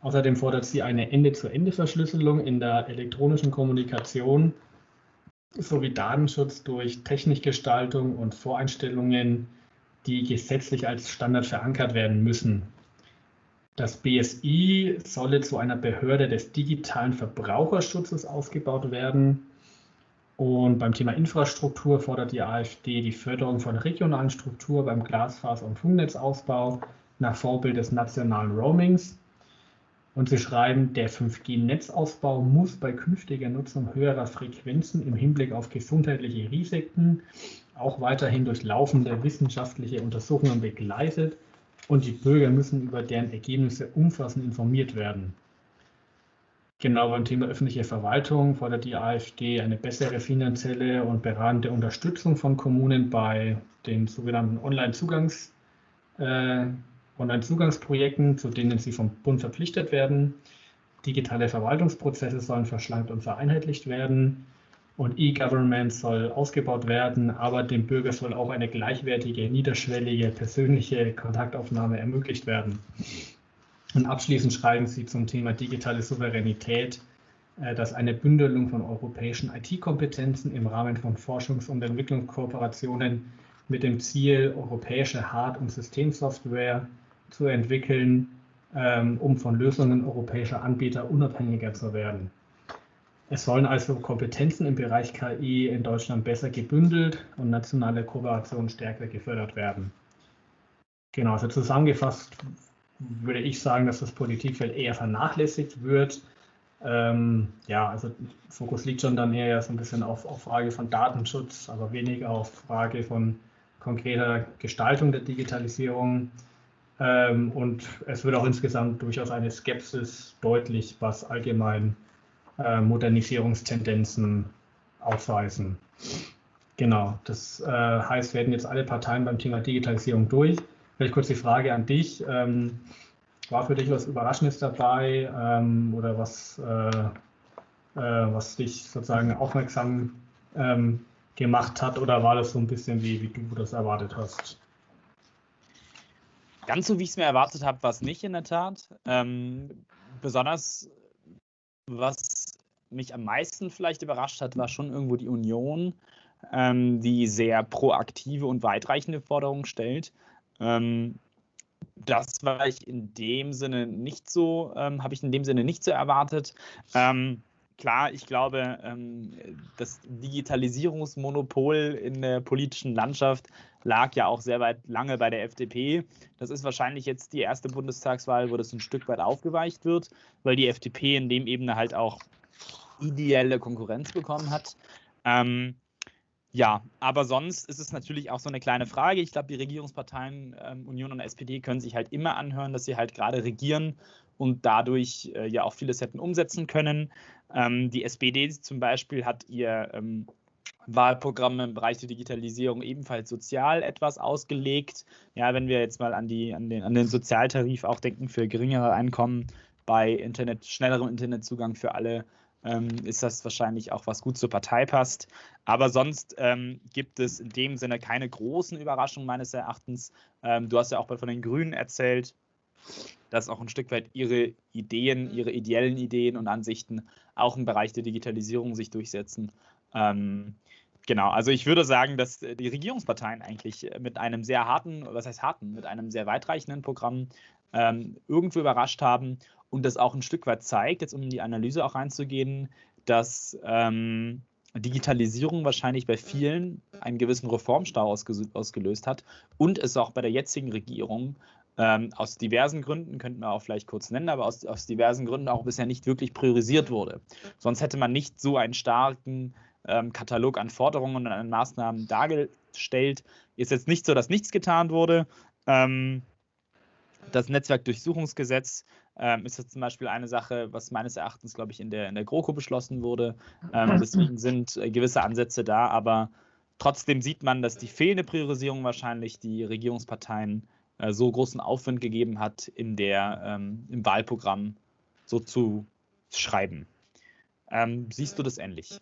Außerdem fordert sie eine Ende-zu-Ende-Verschlüsselung in der elektronischen Kommunikation sowie Datenschutz durch Technikgestaltung und Voreinstellungen, die gesetzlich als Standard verankert werden müssen. Das BSI solle zu einer Behörde des digitalen Verbraucherschutzes ausgebaut werden. Und beim Thema Infrastruktur fordert die AfD die Förderung von regionalen Strukturen beim Glasfaser- und Funknetzausbau nach Vorbild des nationalen Roamings. Und sie schreiben, der 5G-Netzausbau muss bei künftiger Nutzung höherer Frequenzen im Hinblick auf gesundheitliche Risiken auch weiterhin durch laufende wissenschaftliche Untersuchungen begleitet und die Bürger müssen über deren Ergebnisse umfassend informiert werden. Genau beim Thema öffentliche Verwaltung fordert die AfD eine bessere finanzielle und beratende Unterstützung von Kommunen bei den sogenannten Online-Zugangs, äh, Online-Zugangsprojekten, zu denen sie vom Bund verpflichtet werden. Digitale Verwaltungsprozesse sollen verschlankt und vereinheitlicht werden und E-Government soll ausgebaut werden, aber dem Bürger soll auch eine gleichwertige, niederschwellige, persönliche Kontaktaufnahme ermöglicht werden. Und abschließend schreiben Sie zum Thema digitale Souveränität, äh, dass eine Bündelung von europäischen IT-Kompetenzen im Rahmen von Forschungs- und Entwicklungskooperationen mit dem Ziel, europäische Hard- und Systemsoftware zu entwickeln, ähm, um von Lösungen europäischer Anbieter unabhängiger zu werden. Es sollen also Kompetenzen im Bereich KI in Deutschland besser gebündelt und nationale Kooperation stärker gefördert werden. Genau, also zusammengefasst würde ich sagen, dass das Politikfeld eher vernachlässigt wird. Ähm, ja, also Fokus liegt schon dann eher so ein bisschen auf, auf Frage von Datenschutz, aber weniger auf Frage von konkreter Gestaltung der Digitalisierung. Ähm, und es wird auch insgesamt durchaus eine Skepsis deutlich, was allgemein äh, Modernisierungstendenzen aufweisen. Genau, das äh, heißt, hätten jetzt alle Parteien beim Thema Digitalisierung durch. Vielleicht kurz die Frage an dich. Ähm, war für dich was Überraschendes dabei ähm, oder was, äh, äh, was dich sozusagen aufmerksam ähm, gemacht hat oder war das so ein bisschen wie, wie du das erwartet hast? Ganz so, wie ich es mir erwartet habe, war es nicht in der Tat. Ähm, besonders was mich am meisten vielleicht überrascht hat, war schon irgendwo die Union, ähm, die sehr proaktive und weitreichende Forderungen stellt. Ähm, das war ich in dem Sinne nicht so, ähm, habe ich in dem Sinne nicht so erwartet. Ähm, klar, ich glaube, ähm, das Digitalisierungsmonopol in der politischen Landschaft lag ja auch sehr weit lange bei der FDP. Das ist wahrscheinlich jetzt die erste Bundestagswahl, wo das ein Stück weit aufgeweicht wird, weil die FDP in dem Ebene halt auch ideelle Konkurrenz bekommen hat. Ähm, ja, aber sonst ist es natürlich auch so eine kleine Frage. Ich glaube, die Regierungsparteien ähm, Union und SPD können sich halt immer anhören, dass sie halt gerade regieren und dadurch äh, ja auch vieles hätten umsetzen können. Ähm, die SPD zum Beispiel hat ihr ähm, Wahlprogramm im Bereich der Digitalisierung ebenfalls sozial etwas ausgelegt. Ja, wenn wir jetzt mal an, die, an, den, an den Sozialtarif auch denken für geringere Einkommen bei Internet, schnellerem Internetzugang für alle ähm, ist das wahrscheinlich auch was gut zur Partei passt. Aber sonst ähm, gibt es in dem Sinne keine großen Überraschungen meines Erachtens. Ähm, du hast ja auch von den Grünen erzählt, dass auch ein Stück weit ihre Ideen, ihre ideellen Ideen und Ansichten auch im Bereich der Digitalisierung sich durchsetzen. Ähm, genau, also ich würde sagen, dass die Regierungsparteien eigentlich mit einem sehr harten, was heißt harten, mit einem sehr weitreichenden Programm ähm, irgendwo überrascht haben und das auch ein Stück weit zeigt, jetzt um in die Analyse auch reinzugehen, dass ähm, Digitalisierung wahrscheinlich bei vielen einen gewissen Reformstau ausgelöst hat und es auch bei der jetzigen Regierung ähm, aus diversen Gründen, könnten wir auch vielleicht kurz nennen, aber aus, aus diversen Gründen auch bisher nicht wirklich priorisiert wurde. Sonst hätte man nicht so einen starken ähm, Katalog an Forderungen und an Maßnahmen dargestellt. Ist jetzt nicht so, dass nichts getan wurde. Ähm, das Netzwerkdurchsuchungsgesetz ähm, ist jetzt zum Beispiel eine Sache, was meines Erachtens, glaube ich, in der, in der GroKo beschlossen wurde. Ähm, deswegen sind äh, gewisse Ansätze da, aber trotzdem sieht man, dass die fehlende Priorisierung wahrscheinlich die Regierungsparteien äh, so großen Aufwand gegeben hat, in der, ähm, im Wahlprogramm so zu schreiben. Ähm, siehst du das ähnlich?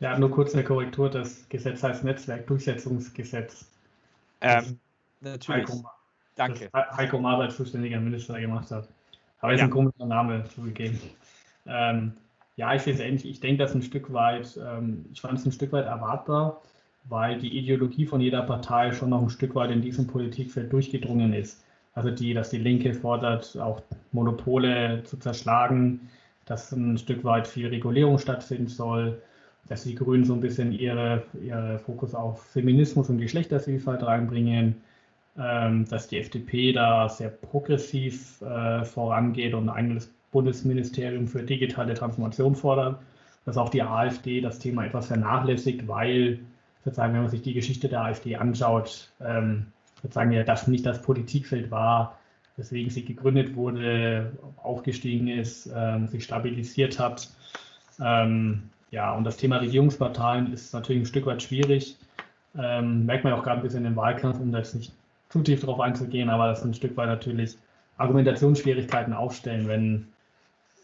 Ja, nur kurz eine Korrektur. Das Gesetz heißt Netzwerkdurchsetzungsgesetz. Ähm, natürlich. Heiko, Danke. Heiko Maas als zuständiger Minister gemacht hat. Aber ist ja. ein komischer Name zugegeben. Ähm, ja, ich sehe es ähnlich. Ich denke, das ein Stück weit, ähm, ich fand es ein Stück weit erwartbar, weil die Ideologie von jeder Partei schon noch ein Stück weit in diesem Politikfeld durchgedrungen ist. Also die, dass die Linke fordert, auch Monopole zu zerschlagen, dass ein Stück weit viel Regulierung stattfinden soll, dass die Grünen so ein bisschen ihre, ihre Fokus auf Feminismus und Geschlechtervielfalt reinbringen, ähm, dass die FDP da sehr progressiv äh, vorangeht und ein eigenes Bundesministerium für digitale Transformation fordert, dass auch die AfD das Thema etwas vernachlässigt, weil sozusagen, wenn man sich die Geschichte der AfD anschaut, ähm, sozusagen ja das nicht das Politikfeld war, weswegen sie gegründet wurde, aufgestiegen ist, ähm, sich stabilisiert hat. Ähm, ja, und das Thema Regierungsparteien ist natürlich ein Stück weit schwierig. Ähm, merkt man auch gerade ein bisschen im Wahlkampf, um da jetzt nicht zu tief drauf einzugehen, aber das ein Stück weit natürlich Argumentationsschwierigkeiten aufstellen, wenn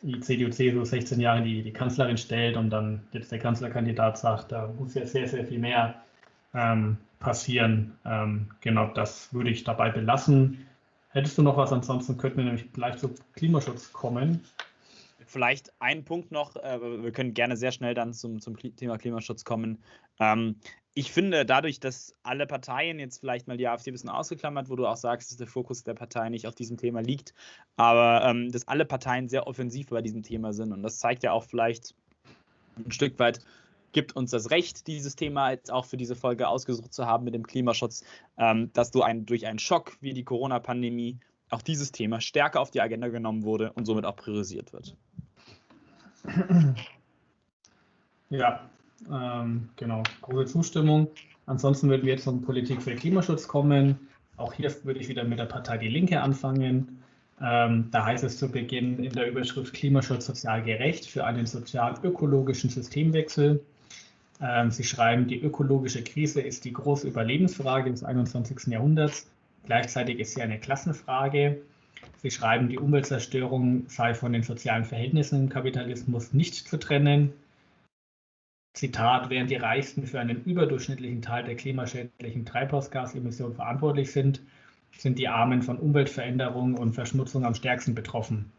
die CDU-CSU 16 Jahre die, die Kanzlerin stellt und dann jetzt der Kanzlerkandidat sagt, da muss ja sehr, sehr viel mehr ähm, passieren. Ähm, genau, das würde ich dabei belassen. Hättest du noch was? Ansonsten könnten wir nämlich gleich zu Klimaschutz kommen. Vielleicht ein Punkt noch, äh, wir können gerne sehr schnell dann zum, zum Thema Klimaschutz kommen. Ähm, ich finde, dadurch, dass alle Parteien jetzt vielleicht mal die AfD ein bisschen ausgeklammert, wo du auch sagst, dass der Fokus der Partei nicht auf diesem Thema liegt, aber ähm, dass alle Parteien sehr offensiv bei diesem Thema sind. Und das zeigt ja auch vielleicht ein Stück weit, gibt uns das Recht, dieses Thema jetzt auch für diese Folge ausgesucht zu haben mit dem Klimaschutz, ähm, dass du ein, durch einen Schock wie die Corona-Pandemie auch dieses Thema stärker auf die Agenda genommen wurde und somit auch priorisiert wird. Ja, ähm, genau, große Zustimmung. Ansonsten würden wir jetzt zum Politik für Klimaschutz kommen. Auch hier würde ich wieder mit der Partei Die Linke anfangen. Ähm, da heißt es zu Beginn in der Überschrift Klimaschutz sozial gerecht für einen sozial-ökologischen Systemwechsel. Ähm, Sie schreiben, die ökologische Krise ist die große Überlebensfrage des 21. Jahrhunderts. Gleichzeitig ist sie eine Klassenfrage. Sie schreiben, die Umweltzerstörung sei von den sozialen Verhältnissen im Kapitalismus nicht zu trennen. Zitat, während die Reichsten für einen überdurchschnittlichen Teil der klimaschädlichen Treibhausgasemissionen verantwortlich sind, sind die Armen von Umweltveränderung und Verschmutzung am stärksten betroffen.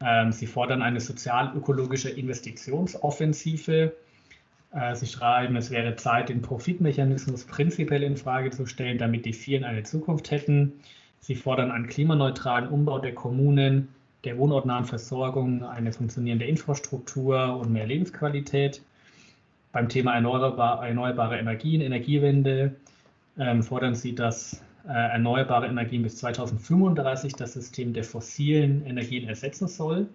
Ähm, sie fordern eine sozial-ökologische Investitionsoffensive. Äh, sie schreiben, es wäre Zeit, den Profitmechanismus prinzipiell in Frage zu stellen, damit die vielen eine Zukunft hätten. Sie fordern einen klimaneutralen Umbau der Kommunen, der wohnortnahen Versorgung, eine funktionierende Infrastruktur und mehr Lebensqualität beim Thema erneuerbare, erneuerbare Energien, Energiewende ähm, fordern Sie, dass äh, erneuerbare Energien bis 2035 das System der fossilen Energien ersetzen soll.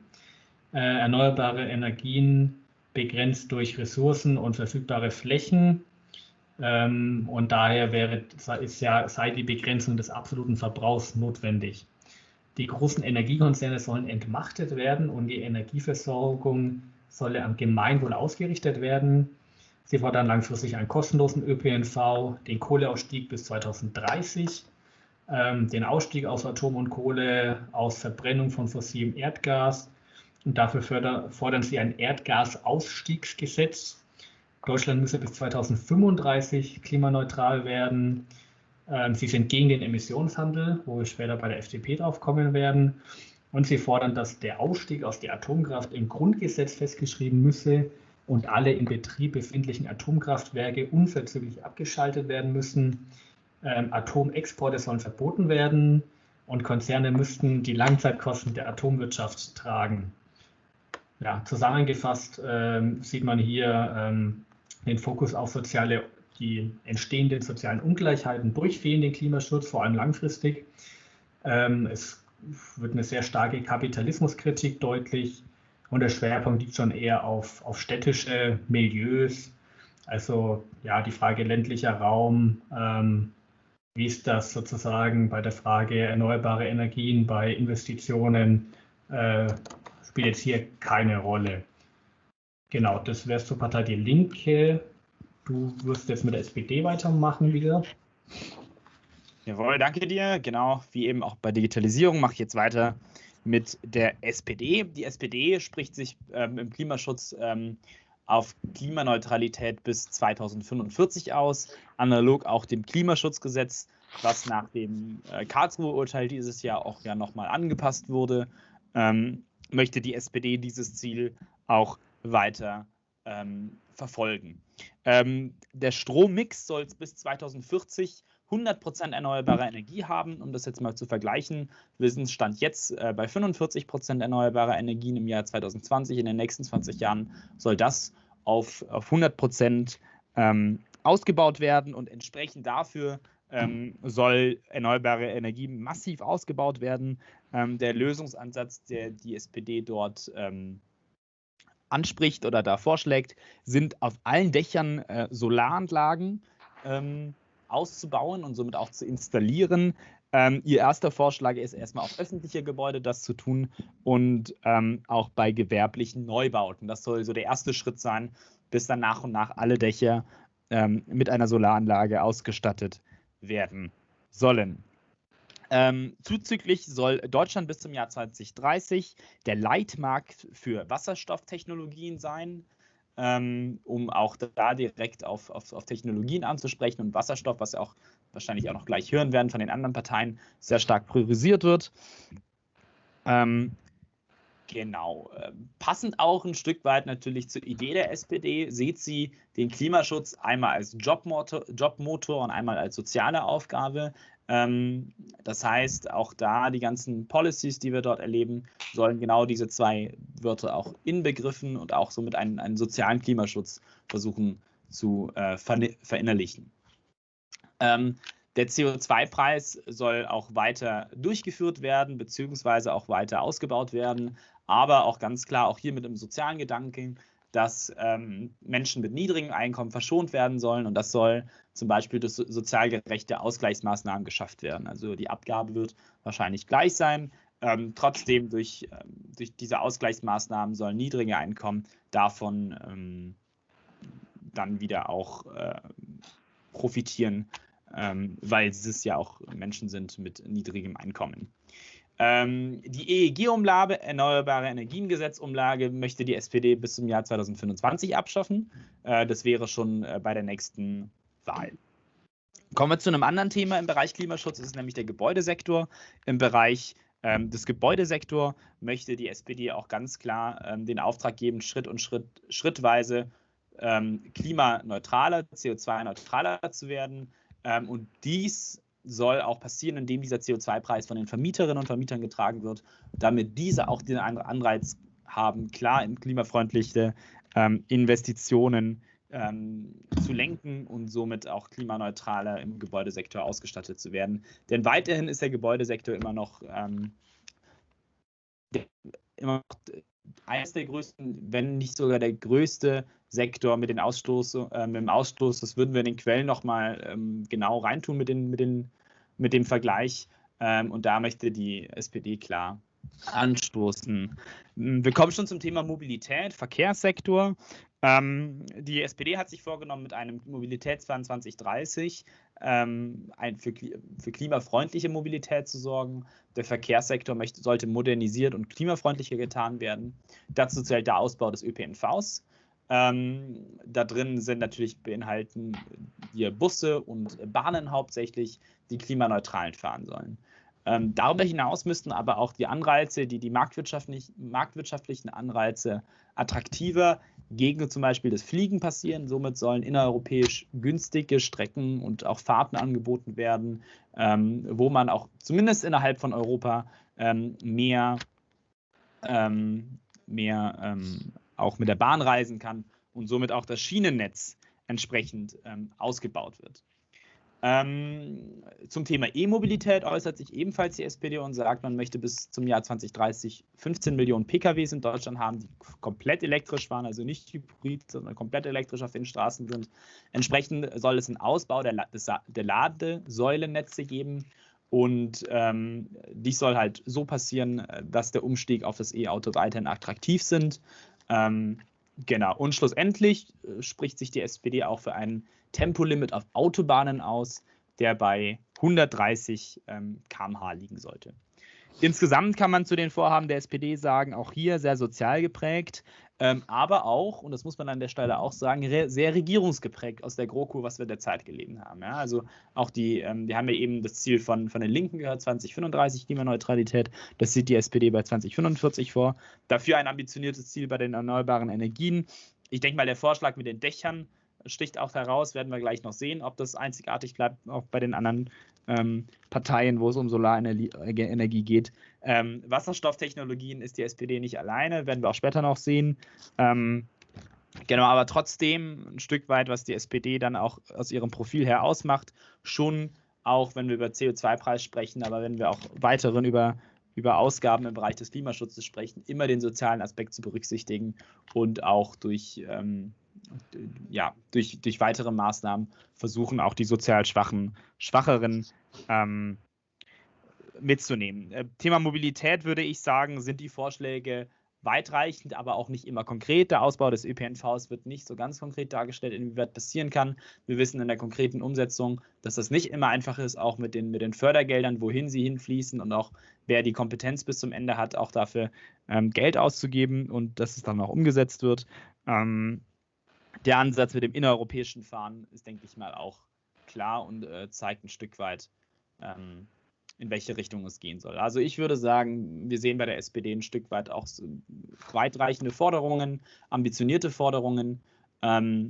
Äh, erneuerbare Energien begrenzt durch Ressourcen und verfügbare Flächen. Ähm, und daher wäre, ist ja, sei die Begrenzung des absoluten Verbrauchs notwendig. Die großen Energiekonzerne sollen entmachtet werden und die Energieversorgung solle am Gemeinwohl ausgerichtet werden. Sie fordern langfristig einen kostenlosen ÖPNV, den Kohleausstieg bis 2030, ähm, den Ausstieg aus Atom und Kohle, aus Verbrennung von fossilem Erdgas. Und dafür förder, fordern sie ein Erdgasausstiegsgesetz. Deutschland müsse bis 2035 klimaneutral werden. Ähm, sie sind gegen den Emissionshandel, wo wir später bei der FDP drauf kommen werden. Und sie fordern, dass der Ausstieg aus der Atomkraft im Grundgesetz festgeschrieben müsse und alle in Betrieb befindlichen Atomkraftwerke unverzüglich abgeschaltet werden müssen. Ähm, Atomexporte sollen verboten werden und Konzerne müssten die Langzeitkosten der Atomwirtschaft tragen. Ja, zusammengefasst ähm, sieht man hier ähm, den Fokus auf soziale, die entstehenden sozialen Ungleichheiten durch fehlenden Klimaschutz, vor allem langfristig. Ähm, es wird eine sehr starke Kapitalismuskritik deutlich. Und der Schwerpunkt liegt schon eher auf, auf städtische Milieus. Also ja, die Frage ländlicher Raum, ähm, wie ist das sozusagen bei der Frage erneuerbare Energien, bei Investitionen, äh, spielt jetzt hier keine Rolle. Genau, das wäre zur Partei Die Linke. Du wirst jetzt mit der SPD weitermachen wieder. Jawohl, danke dir. Genau, wie eben auch bei Digitalisierung mache ich jetzt weiter mit der SPD. Die SPD spricht sich ähm, im Klimaschutz ähm, auf Klimaneutralität bis 2045 aus, analog auch dem Klimaschutzgesetz, was nach dem äh, Karlsruhe-Urteil dieses Jahr auch ja nochmal angepasst wurde, ähm, möchte die SPD dieses Ziel auch weiter ähm, verfolgen. Ähm, der Strommix soll bis 2040 100% erneuerbare Energie haben, um das jetzt mal zu vergleichen. Wir sind Stand jetzt äh, bei 45% erneuerbarer Energien im Jahr 2020. In den nächsten 20 Jahren soll das auf, auf 100% ähm, ausgebaut werden und entsprechend dafür ähm, soll erneuerbare Energie massiv ausgebaut werden. Ähm, der Lösungsansatz, der die SPD dort ähm, anspricht oder da vorschlägt, sind auf allen Dächern äh, Solaranlagen ähm, auszubauen und somit auch zu installieren. Ähm, ihr erster Vorschlag ist erstmal auf öffentliche Gebäude das zu tun und ähm, auch bei gewerblichen Neubauten. Das soll so der erste Schritt sein, bis dann nach und nach alle Dächer ähm, mit einer Solaranlage ausgestattet werden sollen. Ähm, zuzüglich soll Deutschland bis zum Jahr 2030 der Leitmarkt für Wasserstofftechnologien sein ähm, um auch da direkt auf, auf, auf Technologien anzusprechen und Wasserstoff, was auch wahrscheinlich auch noch gleich hören werden von den anderen Parteien, sehr stark priorisiert wird. Ähm, Genau. Ähm, passend auch ein Stück weit natürlich zur Idee der SPD, sieht sie den Klimaschutz einmal als Jobmotor, Jobmotor und einmal als soziale Aufgabe. Ähm, das heißt, auch da die ganzen Policies, die wir dort erleben, sollen genau diese zwei Wörter auch inbegriffen und auch somit einen, einen sozialen Klimaschutz versuchen zu äh, verinnerlichen. Ähm, der CO2-Preis soll auch weiter durchgeführt werden, beziehungsweise auch weiter ausgebaut werden, aber auch ganz klar auch hier mit einem sozialen Gedanken, dass ähm, Menschen mit niedrigem Einkommen verschont werden sollen und das soll zum Beispiel durch sozial gerechte Ausgleichsmaßnahmen geschafft werden. Also die Abgabe wird wahrscheinlich gleich sein. Ähm, trotzdem durch, ähm, durch diese Ausgleichsmaßnahmen sollen niedrige Einkommen davon ähm, dann wieder auch äh, profitieren, ähm, weil es ja auch Menschen sind mit niedrigem Einkommen. Ähm, die EEG-Umlage, Erneuerbare Energiengesetzumlage, möchte die SPD bis zum Jahr 2025 abschaffen. Äh, das wäre schon äh, bei der nächsten Wahl. Kommen wir zu einem anderen Thema im Bereich Klimaschutz, das ist nämlich der Gebäudesektor. Im Bereich ähm, des Gebäudesektors möchte die SPD auch ganz klar ähm, den Auftrag geben, Schritt und Schritt, schrittweise ähm, klimaneutraler, CO2-neutraler zu werden. Ähm, und dies soll auch passieren, indem dieser CO2-Preis von den Vermieterinnen und Vermietern getragen wird, damit diese auch den Anreiz haben, klar in klimafreundliche ähm, Investitionen ähm, zu lenken und somit auch klimaneutraler im Gebäudesektor ausgestattet zu werden. Denn weiterhin ist der Gebäudesektor immer noch, ähm, immer noch eines der größten, wenn nicht sogar der größte Sektor mit, den Ausstoß, äh, mit dem Ausstoß. Das würden wir in den Quellen nochmal ähm, genau reintun mit, den, mit, den, mit dem Vergleich. Ähm, und da möchte die SPD klar anstoßen. Hm, wir kommen schon zum Thema Mobilität, Verkehrssektor. Ähm, die SPD hat sich vorgenommen, mit einem Mobilitätsplan 2030 ähm, ein, für, für, klimafreundliche Mobilität zu sorgen. Der Verkehrssektor möchte, sollte modernisiert und klimafreundlicher getan werden. Dazu zählt der Ausbau des ÖPNVs. Ähm, da drin sind natürlich beinhalten hier Busse und Bahnen hauptsächlich, die klimaneutral fahren sollen. Ähm, darüber hinaus müssten aber auch die Anreize, die die marktwirtschaftlich, marktwirtschaftlichen Anreize attraktiver gegen zum Beispiel das Fliegen passieren. Somit sollen innereuropäisch günstige Strecken und auch Fahrten angeboten werden, ähm, wo man auch zumindest innerhalb von Europa ähm, mehr, ähm, mehr ähm, auch mit der Bahn reisen kann und somit auch das Schienennetz entsprechend ähm, ausgebaut wird. Ähm, zum Thema E-Mobilität äußert sich ebenfalls die SPD und sagt, man möchte bis zum Jahr 2030 15 Millionen PKWs in Deutschland haben, die komplett elektrisch fahren, also nicht hybrid, sondern komplett elektrisch auf den Straßen sind. Entsprechend soll es einen Ausbau der, der Ladesäulennetze geben und ähm, dies soll halt so passieren, dass der Umstieg auf das E-Auto weiterhin attraktiv sind. Ähm, genau. Und schlussendlich äh, spricht sich die SPD auch für ein Tempolimit auf Autobahnen aus, der bei 130 ähm, km/h liegen sollte. Insgesamt kann man zu den Vorhaben der SPD sagen, auch hier sehr sozial geprägt, ähm, aber auch, und das muss man an der Stelle auch sagen, re sehr regierungsgeprägt aus der GroKo, was wir derzeit gelebt haben. Ja? Also auch die, ähm, wir haben ja eben das Ziel von, von den Linken gehört, 2035 Klimaneutralität, das sieht die SPD bei 2045 vor. Dafür ein ambitioniertes Ziel bei den erneuerbaren Energien. Ich denke mal, der Vorschlag mit den Dächern sticht auch heraus, werden wir gleich noch sehen, ob das einzigartig bleibt, auch bei den anderen ähm, Parteien, wo es um Solarenergie geht. Ähm, Wasserstofftechnologien ist die SPD nicht alleine, werden wir auch später noch sehen. Ähm, genau, aber trotzdem ein Stück weit, was die SPD dann auch aus ihrem Profil her ausmacht, schon auch, wenn wir über CO2-Preis sprechen, aber wenn wir auch weiteren über über Ausgaben im Bereich des Klimaschutzes sprechen, immer den sozialen Aspekt zu berücksichtigen und auch durch ähm, ja, durch, durch weitere Maßnahmen versuchen, auch die sozial Schwachen, Schwacheren ähm, mitzunehmen. Äh, Thema Mobilität würde ich sagen, sind die Vorschläge weitreichend, aber auch nicht immer konkret. Der Ausbau des ÖPNVs wird nicht so ganz konkret dargestellt, inwieweit passieren kann. Wir wissen in der konkreten Umsetzung, dass das nicht immer einfach ist, auch mit den, mit den Fördergeldern, wohin sie hinfließen und auch wer die Kompetenz bis zum Ende hat, auch dafür ähm, Geld auszugeben und dass es dann auch umgesetzt wird. Ähm, der Ansatz mit dem innereuropäischen Fahren ist, denke ich mal, auch klar und äh, zeigt ein Stück weit, ähm, in welche Richtung es gehen soll. Also ich würde sagen, wir sehen bei der SPD ein Stück weit auch so weitreichende Forderungen, ambitionierte Forderungen, ähm,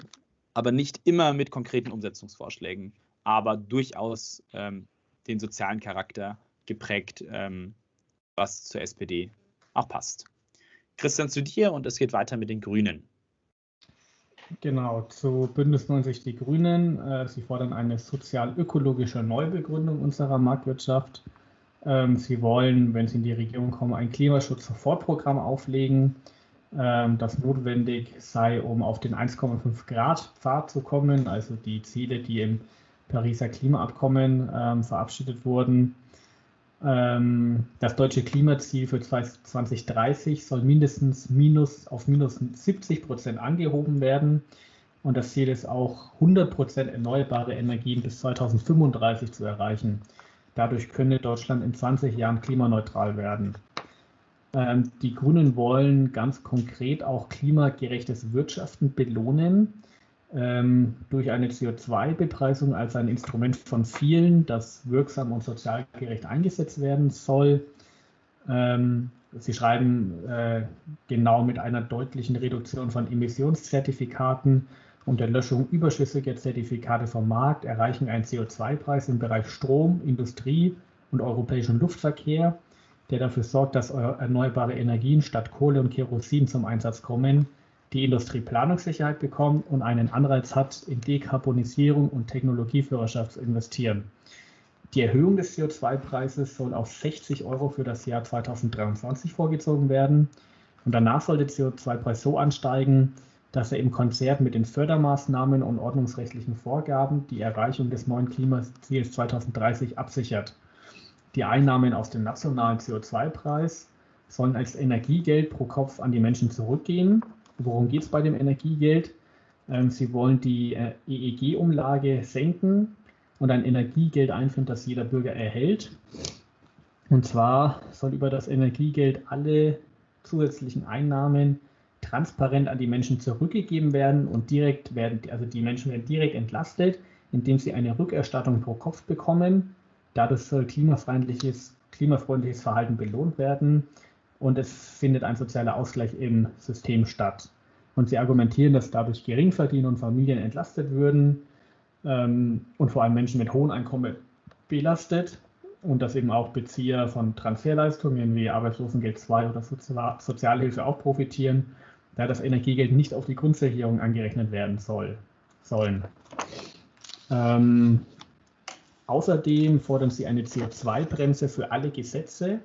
aber nicht immer mit konkreten Umsetzungsvorschlägen, aber durchaus ähm, den sozialen Charakter geprägt, ähm, was zur SPD auch passt. Christian zu dir und es geht weiter mit den Grünen. Genau, zu Bündnis 90 Die Grünen. Äh, sie fordern eine sozial-ökologische Neubegründung unserer Marktwirtschaft. Ähm, sie wollen, wenn sie in die Regierung kommen, ein Klimaschutz-Sofortprogramm auflegen, ähm, das notwendig sei, um auf den 1,5 Grad Pfad zu kommen, also die Ziele, die im Pariser Klimaabkommen ähm, verabschiedet wurden. Ähm, das deutsche Klimaziel für 2030 soll mindestens minus auf minus 70 Prozent angehoben werden. Und das Ziel ist auch 100 Prozent erneuerbare Energien bis 2035 zu erreichen. Dadurch könne Deutschland in 20 Jahren klimaneutral werden. Ähm, die Grünen wollen ganz konkret auch klimagerechtes Wirtschaften belohnen durch eine CO2-Bepreisung als ein Instrument von vielen, das wirksam und sozial gerecht eingesetzt werden soll. Ähm, Sie schreiben äh, genau mit einer deutlichen Reduktion von Emissionszertifikaten und der Löschung überschüssiger Zertifikate vom Markt erreichen einen CO2-Preis im Bereich Strom, Industrie und europäischen Luftverkehr, der dafür sorgt, dass erneuerbare Energien statt Kohle und Kerosin zum Einsatz kommen die Industrie Planungssicherheit bekommt und einen Anreiz hat, in Dekarbonisierung und Technologieführerschaft zu investieren. Die Erhöhung des CO2-Preises soll auf 60 Euro für das Jahr 2023 vorgezogen werden. Und danach soll der CO2-Preis so ansteigen, dass er im Konzert mit den Fördermaßnahmen und ordnungsrechtlichen Vorgaben die Erreichung des neuen Klimaziels 2030 absichert. Die Einnahmen aus dem nationalen CO2-Preis sollen als Energiegeld pro Kopf an die Menschen zurückgehen Worum geht es bei dem Energiegeld? Ähm, sie wollen die äh, EEG-Umlage senken und ein Energiegeld einführen, das jeder Bürger erhält. Und zwar soll über das Energiegeld alle zusätzlichen Einnahmen transparent an die Menschen zurückgegeben werden und direkt werden, also die Menschen werden direkt entlastet, indem sie eine Rückerstattung pro Kopf bekommen. Dadurch soll klimafreundliches, klimafreundliches Verhalten belohnt werden und es findet ein sozialer Ausgleich im System statt. Und sie argumentieren, dass dadurch Geringverdiener und Familien entlastet würden ähm, und vor allem Menschen mit hohem Einkommen belastet und dass eben auch Bezieher von Transferleistungen wie Arbeitslosengeld 2 oder Sozial Sozialhilfe auch profitieren, da das Energiegeld nicht auf die Grundsicherung angerechnet werden soll, sollen. Ähm, außerdem fordern sie eine CO2-Bremse für alle Gesetze,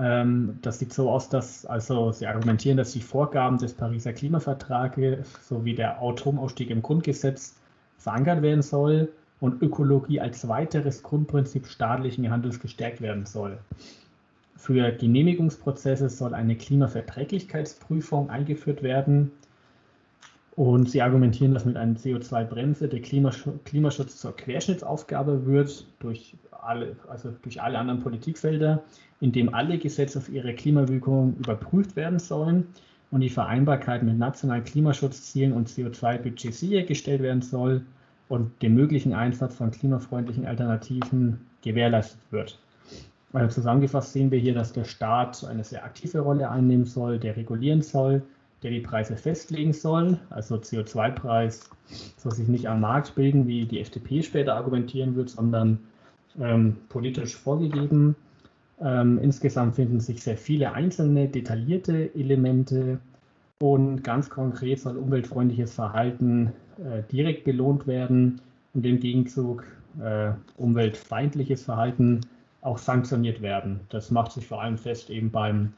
das sieht so aus, dass also sie argumentieren, dass die Vorgaben des Pariser Klimavertrages sowie der Atomausstieg im Grundgesetz verankert werden soll und Ökologie als weiteres Grundprinzip staatlichen Handels gestärkt werden soll. Für Genehmigungsprozesse soll eine Klimaverträglichkeitsprüfung eingeführt werden. Und sie argumentieren, dass mit einer CO2-Bremse der Klimaschutz zur Querschnittsaufgabe wird, durch alle, also durch alle anderen Politikfelder, in dem alle Gesetze auf ihre Klimawirkung überprüft werden sollen und die Vereinbarkeit mit nationalen Klimaschutzzielen und CO2-Budgets sichergestellt werden soll und dem möglichen Einsatz von klimafreundlichen Alternativen gewährleistet wird. Also zusammengefasst sehen wir hier, dass der Staat eine sehr aktive Rolle einnehmen soll, der regulieren soll, der die Preise festlegen soll. Also CO2-Preis soll sich nicht am Markt bilden, wie die FDP später argumentieren wird, sondern ähm, politisch vorgegeben. Ähm, insgesamt finden sich sehr viele einzelne, detaillierte Elemente und ganz konkret soll umweltfreundliches Verhalten äh, direkt belohnt werden und im Gegenzug äh, umweltfeindliches Verhalten auch sanktioniert werden. Das macht sich vor allem fest eben beim,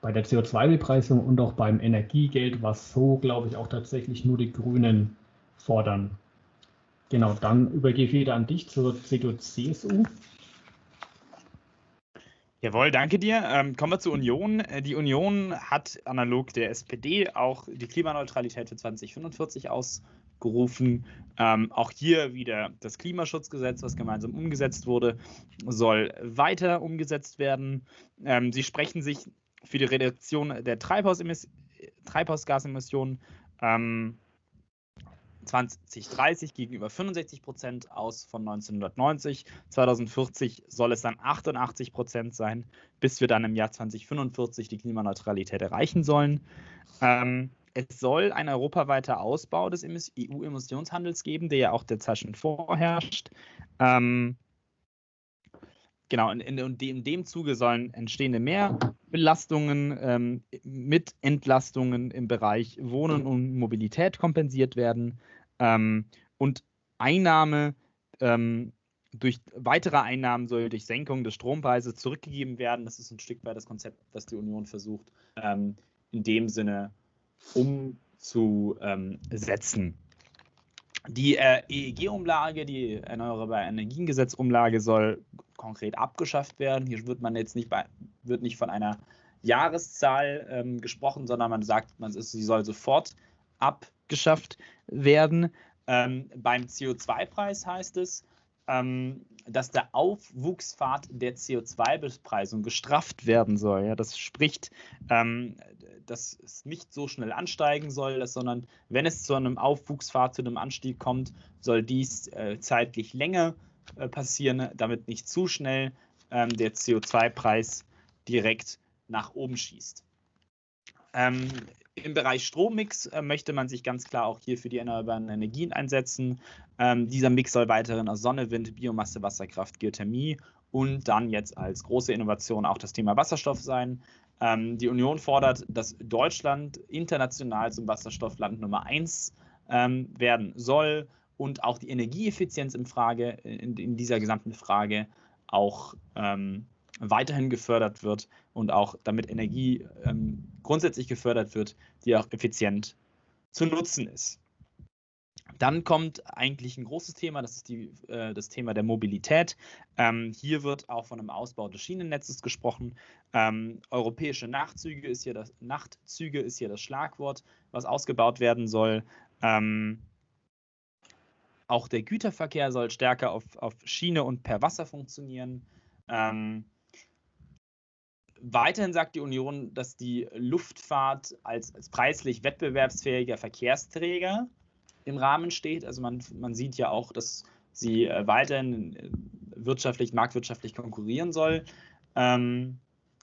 bei der CO2-Bepreisung und auch beim Energiegeld, was so, glaube ich, auch tatsächlich nur die Grünen fordern. Genau, dann übergebe ich wieder an dich zur CDU-CSU. Jawohl, danke dir. Ähm, kommen wir zur Union. Äh, die Union hat analog der SPD auch die Klimaneutralität für 2045 ausgerufen. Ähm, auch hier wieder das Klimaschutzgesetz, was gemeinsam umgesetzt wurde, soll weiter umgesetzt werden. Ähm, sie sprechen sich für die Reduktion der Treibhausgasemissionen ähm, 2030 gegenüber 65 Prozent aus von 1990. 2040 soll es dann 88 Prozent sein, bis wir dann im Jahr 2045 die Klimaneutralität erreichen sollen. Ähm, es soll ein europaweiter Ausbau des EU-Emissionshandels geben, der ja auch derzeit schon vorherrscht. Ähm, genau, in, in, in, dem Zuge sollen entstehende Mehrbelastungen ähm, mit Entlastungen im Bereich Wohnen und Mobilität kompensiert werden. Ähm, und Einnahme ähm, durch weitere Einnahmen soll durch Senkung des Strompreises zurückgegeben werden. Das ist ein Stück weit das Konzept, das die Union versucht, ähm, in dem Sinne umzusetzen. Die äh, EEG-Umlage, die Erneuerbare Energiengesetz-Umlage, soll konkret abgeschafft werden. Hier wird man jetzt nicht, bei, wird nicht von einer Jahreszahl ähm, gesprochen, sondern man sagt, man ist, sie soll sofort abgeschafft werden. Ähm, beim CO2-Preis heißt es, ähm, dass der Aufwuchspfad der CO2-Bepreisung gestrafft werden soll. Ja, das spricht, ähm, dass es nicht so schnell ansteigen soll, sondern wenn es zu einem Aufwuchspfad, zu einem Anstieg kommt, soll dies äh, zeitlich länger äh, passieren, damit nicht zu schnell ähm, der CO2-Preis direkt nach oben schießt. Ähm, im Bereich Strommix äh, möchte man sich ganz klar auch hier für die erneuerbaren Energien einsetzen. Ähm, dieser Mix soll weiterhin aus Sonne, Wind, Biomasse, Wasserkraft, Geothermie und dann jetzt als große Innovation auch das Thema Wasserstoff sein. Ähm, die Union fordert, dass Deutschland international zum Wasserstoffland Nummer 1 ähm, werden soll und auch die Energieeffizienz in Frage, in, in dieser gesamten Frage auch ähm, weiterhin gefördert wird und auch damit Energie ähm, grundsätzlich gefördert wird, die auch effizient zu nutzen ist. Dann kommt eigentlich ein großes Thema, das ist die, äh, das Thema der Mobilität. Ähm, hier wird auch von einem Ausbau des Schienennetzes gesprochen. Ähm, europäische Nachtzüge ist, hier das, Nachtzüge ist hier das Schlagwort, was ausgebaut werden soll. Ähm, auch der Güterverkehr soll stärker auf, auf Schiene und per Wasser funktionieren. Ähm, Weiterhin sagt die Union, dass die Luftfahrt als, als preislich wettbewerbsfähiger Verkehrsträger im Rahmen steht. Also man, man sieht ja auch, dass sie äh, weiterhin äh, wirtschaftlich, marktwirtschaftlich konkurrieren soll. Ähm,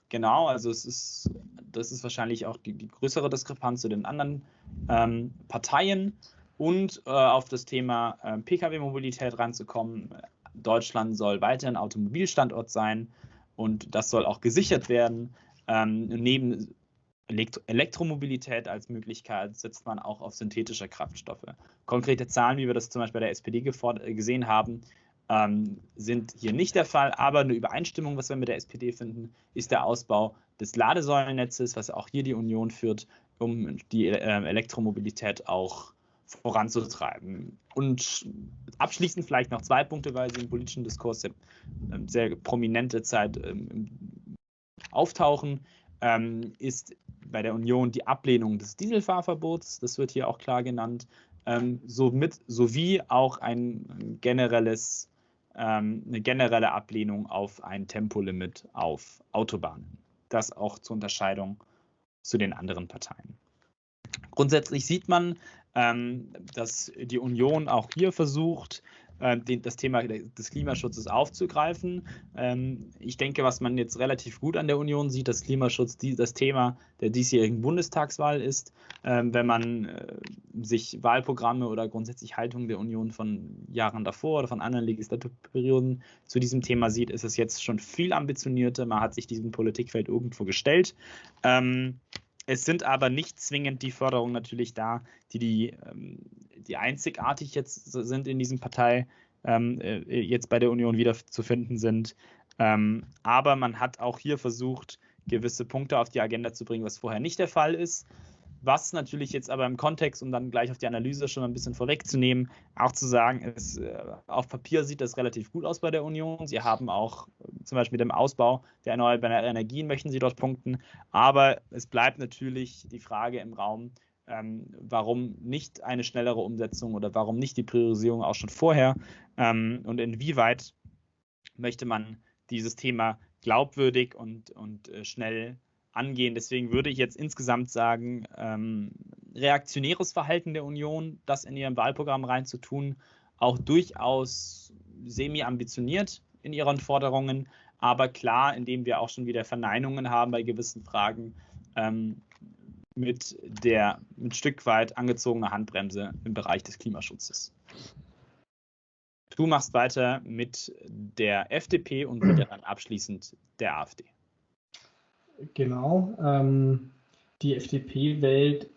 genau, also es ist, das ist wahrscheinlich auch die, die größere Diskrepanz zu den anderen ähm, Parteien. Und äh, auf das Thema äh, Pkw-Mobilität ranzukommen. Deutschland soll weiterhin Automobilstandort sein. Und das soll auch gesichert werden. Ähm, neben Elektro Elektromobilität als Möglichkeit setzt man auch auf synthetische Kraftstoffe. Konkrete Zahlen, wie wir das zum Beispiel bei der SPD gesehen haben, ähm, sind hier nicht der Fall, aber eine Übereinstimmung, was wir mit der SPD finden, ist der Ausbau des Ladesäulennetzes, was auch hier die Union führt, um die äh, Elektromobilität auch voranzutreiben. Und abschließend vielleicht noch zwei Punkte, weil sie im politischen Diskurs sehr, ähm, sehr prominente Zeit ähm, auftauchen, ähm, ist bei der Union die Ablehnung des Dieselfahrverbots, das wird hier auch klar genannt, ähm, somit, sowie auch ein generelles, ähm, eine generelle Ablehnung auf ein Tempolimit auf Autobahnen. Das auch zur Unterscheidung zu den anderen Parteien. Grundsätzlich sieht man, ähm, dass die Union auch hier versucht, äh, das Thema des Klimaschutzes aufzugreifen. Ähm, ich denke, was man jetzt relativ gut an der Union sieht, dass Klimaschutz das Thema der diesjährigen Bundestagswahl ist. Ähm, wenn man äh, sich Wahlprogramme oder grundsätzlich Haltungen der Union von Jahren davor oder von anderen Legislaturperioden zu diesem Thema sieht, ist es jetzt schon viel ambitionierter. Man hat sich diesem Politikfeld irgendwo gestellt. Ähm, es sind aber nicht zwingend die Förderungen natürlich da, die, die, ähm, die einzigartig jetzt sind in diesem Partei, ähm, äh, jetzt bei der Union wiederzufinden sind. Ähm, aber man hat auch hier versucht, gewisse Punkte auf die Agenda zu bringen, was vorher nicht der Fall ist. Was natürlich jetzt aber im Kontext, um dann gleich auf die Analyse schon ein bisschen vorwegzunehmen, auch zu sagen ist, äh, auf Papier sieht das relativ gut aus bei der Union. Sie haben auch äh, zum Beispiel mit dem Ausbau der erneuerbaren Energien möchten sie dort punkten. Aber es bleibt natürlich die Frage im Raum, ähm, warum nicht eine schnellere Umsetzung oder warum nicht die Priorisierung auch schon vorher ähm, und inwieweit möchte man dieses Thema glaubwürdig und, und äh, schnell angehen. Deswegen würde ich jetzt insgesamt sagen, ähm, reaktionäres Verhalten der Union, das in ihrem Wahlprogramm reinzutun, auch durchaus semi-ambitioniert in ihren Forderungen, aber klar, indem wir auch schon wieder Verneinungen haben bei gewissen Fragen, ähm, mit der mit Stück weit angezogener Handbremse im Bereich des Klimaschutzes. Du machst weiter mit der FDP und wieder dann abschließend der AfD. Genau. Ähm, die FDP wählt,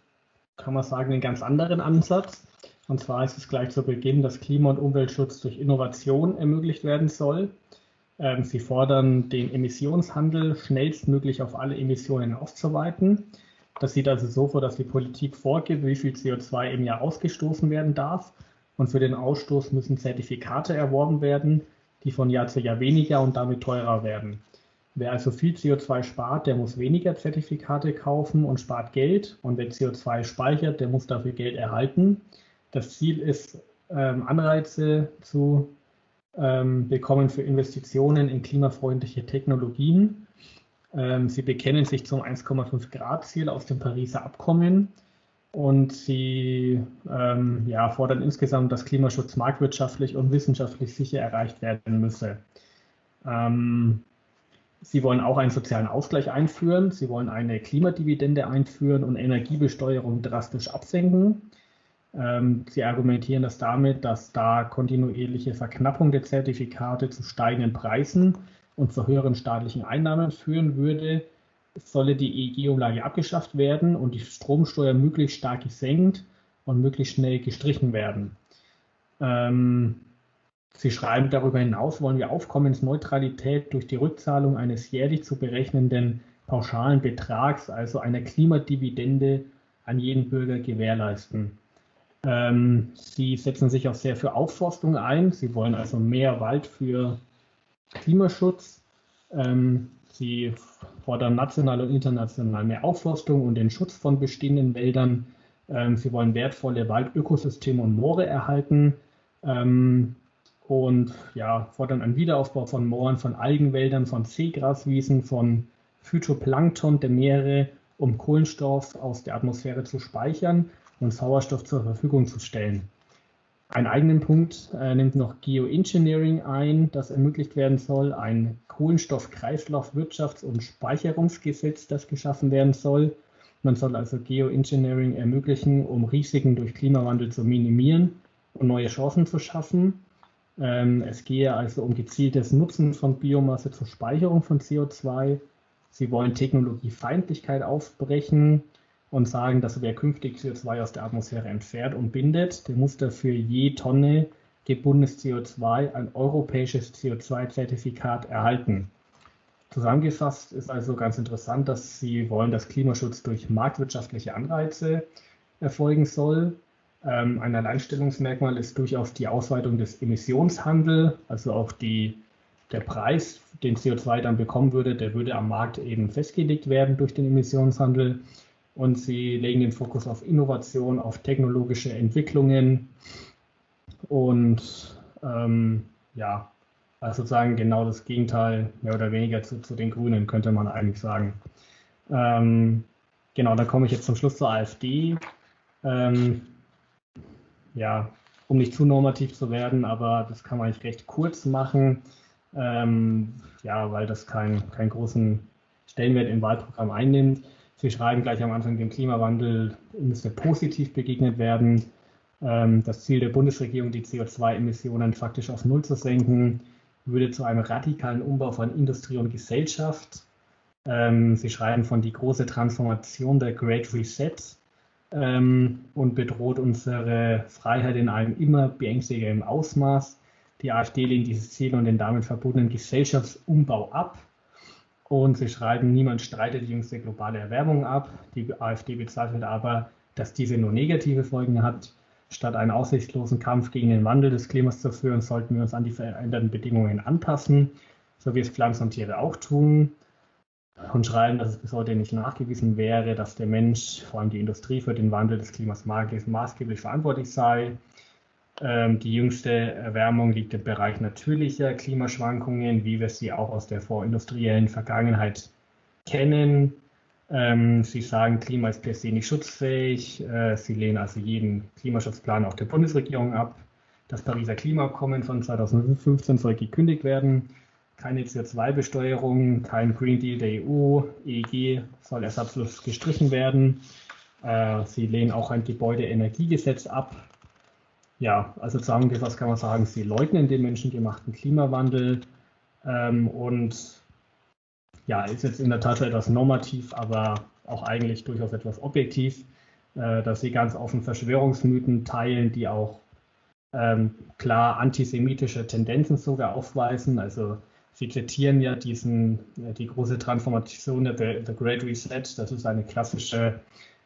kann man sagen, einen ganz anderen Ansatz. Und zwar ist es gleich zu Beginn, dass Klima- und Umweltschutz durch Innovation ermöglicht werden soll. Ähm, sie fordern, den Emissionshandel schnellstmöglich auf alle Emissionen auszuweiten. Das sieht also so vor, dass die Politik vorgibt, wie viel CO2 im Jahr ausgestoßen werden darf. Und für den Ausstoß müssen Zertifikate erworben werden, die von Jahr zu Jahr weniger und damit teurer werden. Wer also viel CO2 spart, der muss weniger Zertifikate kaufen und spart Geld. Und wer CO2 speichert, der muss dafür Geld erhalten. Das Ziel ist, ähm, Anreize zu ähm, bekommen für Investitionen in klimafreundliche Technologien. Ähm, sie bekennen sich zum 1,5 Grad Ziel aus dem Pariser Abkommen und sie ähm, ja, fordern insgesamt, dass Klimaschutz marktwirtschaftlich und wissenschaftlich sicher erreicht werden müsse. Ähm, Sie wollen auch einen sozialen Ausgleich einführen. Sie wollen eine Klimadividende einführen und Energiebesteuerung drastisch absenken. Ähm, sie argumentieren das damit, dass da kontinuierliche Verknappung der Zertifikate zu steigenden Preisen und zu höheren staatlichen Einnahmen führen würde, solle die EEG-Umlage abgeschafft werden und die Stromsteuer möglichst stark gesenkt und möglichst schnell gestrichen werden. Ähm, Sie schreiben, darüber hinaus wollen wir Aufkommensneutralität durch die Rückzahlung eines jährlich zu berechnenden pauschalen Betrags, also einer Klimadividende, an jeden Bürger gewährleisten. Ähm, Sie setzen sich auch sehr für Aufforstung ein. Sie wollen also mehr Wald für Klimaschutz. Ähm, Sie fordern national und international mehr Aufforstung und den Schutz von bestehenden Wäldern. Ähm, Sie wollen wertvolle Waldökosysteme und Moore erhalten. Ähm, und ja, fordern einen Wiederaufbau von Mooren, von Algenwäldern, von Seegraswiesen, von Phytoplankton der Meere, um Kohlenstoff aus der Atmosphäre zu speichern und Sauerstoff zur Verfügung zu stellen. Einen eigenen Punkt äh, nimmt noch Geoengineering ein, das ermöglicht werden soll, ein Kohlenstoffkreislaufwirtschafts- und Speicherungsgesetz, das geschaffen werden soll. Man soll also Geoengineering ermöglichen, um Risiken durch Klimawandel zu minimieren und neue Chancen zu schaffen. Ähm, es gehe also um gezieltes Nutzen von Biomasse zur Speicherung von CO2. Sie wollen Technologiefeindlichkeit aufbrechen und sagen, dass wer künftig CO2 aus der Atmosphäre entfernt und bindet, der muss dafür je Tonne gebundenes CO2 ein europäisches CO2-Zertifikat erhalten. Zusammengefasst ist also ganz interessant, dass sie wollen, dass Klimaschutz durch marktwirtschaftliche Anreize erfolgen soll. Ähm, ein Alleinstellungsmerkmal ist durchaus die Ausweitung des Emissionshandels, also auch die, der Preis, den CO2 dann bekommen würde, der würde am Markt eben festgelegt werden durch den Emissionshandel. Und sie legen den Fokus auf Innovation, auf technologische Entwicklungen und ähm, ja, also sozusagen genau das Gegenteil, mehr oder weniger zu, zu den Grünen, könnte man eigentlich sagen. Ähm, genau, da komme ich jetzt zum Schluss zur AfD. Ähm, ja, um nicht zu normativ zu werden, aber das kann man eigentlich recht kurz machen. Ähm, ja, weil das keinen kein großen Stellenwert im Wahlprogramm einnimmt. Sie schreiben gleich am Anfang, dem Klimawandel müsste positiv begegnet werden. Ähm, das Ziel der Bundesregierung, die CO2-Emissionen faktisch auf Null zu senken, würde zu einem radikalen Umbau von Industrie und Gesellschaft. Ähm, Sie schreiben von die große Transformation der Great Reset ähm, und bedroht unsere Freiheit in einem immer beängstigenden Ausmaß. Die AfD lehnt dieses Ziel und den damit verbundenen Gesellschaftsumbau ab. Und sie schreiben, niemand streitet die jüngste globale Erwärmung ab. Die AfD bezweifelt aber, dass diese nur negative Folgen hat. Statt einen aussichtslosen Kampf gegen den Wandel des Klimas zu führen, sollten wir uns an die veränderten Bedingungen anpassen, so wie es Pflanzen und Tiere auch tun. Und schreiben, dass es bis heute nicht nachgewiesen wäre, dass der Mensch, vor allem die Industrie, für den Wandel des Klimas maßgeblich verantwortlich sei. Ähm, die jüngste Erwärmung liegt im Bereich natürlicher Klimaschwankungen, wie wir sie auch aus der vorindustriellen Vergangenheit kennen. Ähm, sie sagen, Klima ist per se nicht schutzfähig. Äh, sie lehnen also jeden Klimaschutzplan auch der Bundesregierung ab. Das Pariser Klimaabkommen von 2015 soll gekündigt werden. Keine CO2-Besteuerung, kein Green Deal der EU, EEG soll ersatzlos gestrichen werden. Äh, sie lehnen auch ein Gebäudeenergiegesetz ab, ja, also zusammengefasst kann man sagen, sie leugnen den menschengemachten Klimawandel ähm, und ja, ist jetzt in der Tat etwas normativ, aber auch eigentlich durchaus etwas objektiv, äh, dass sie ganz offen Verschwörungsmythen teilen, die auch ähm, klar antisemitische Tendenzen sogar aufweisen. Also sie zitieren ja diesen, äh, die große Transformation der The Great Reset, das ist eine klassische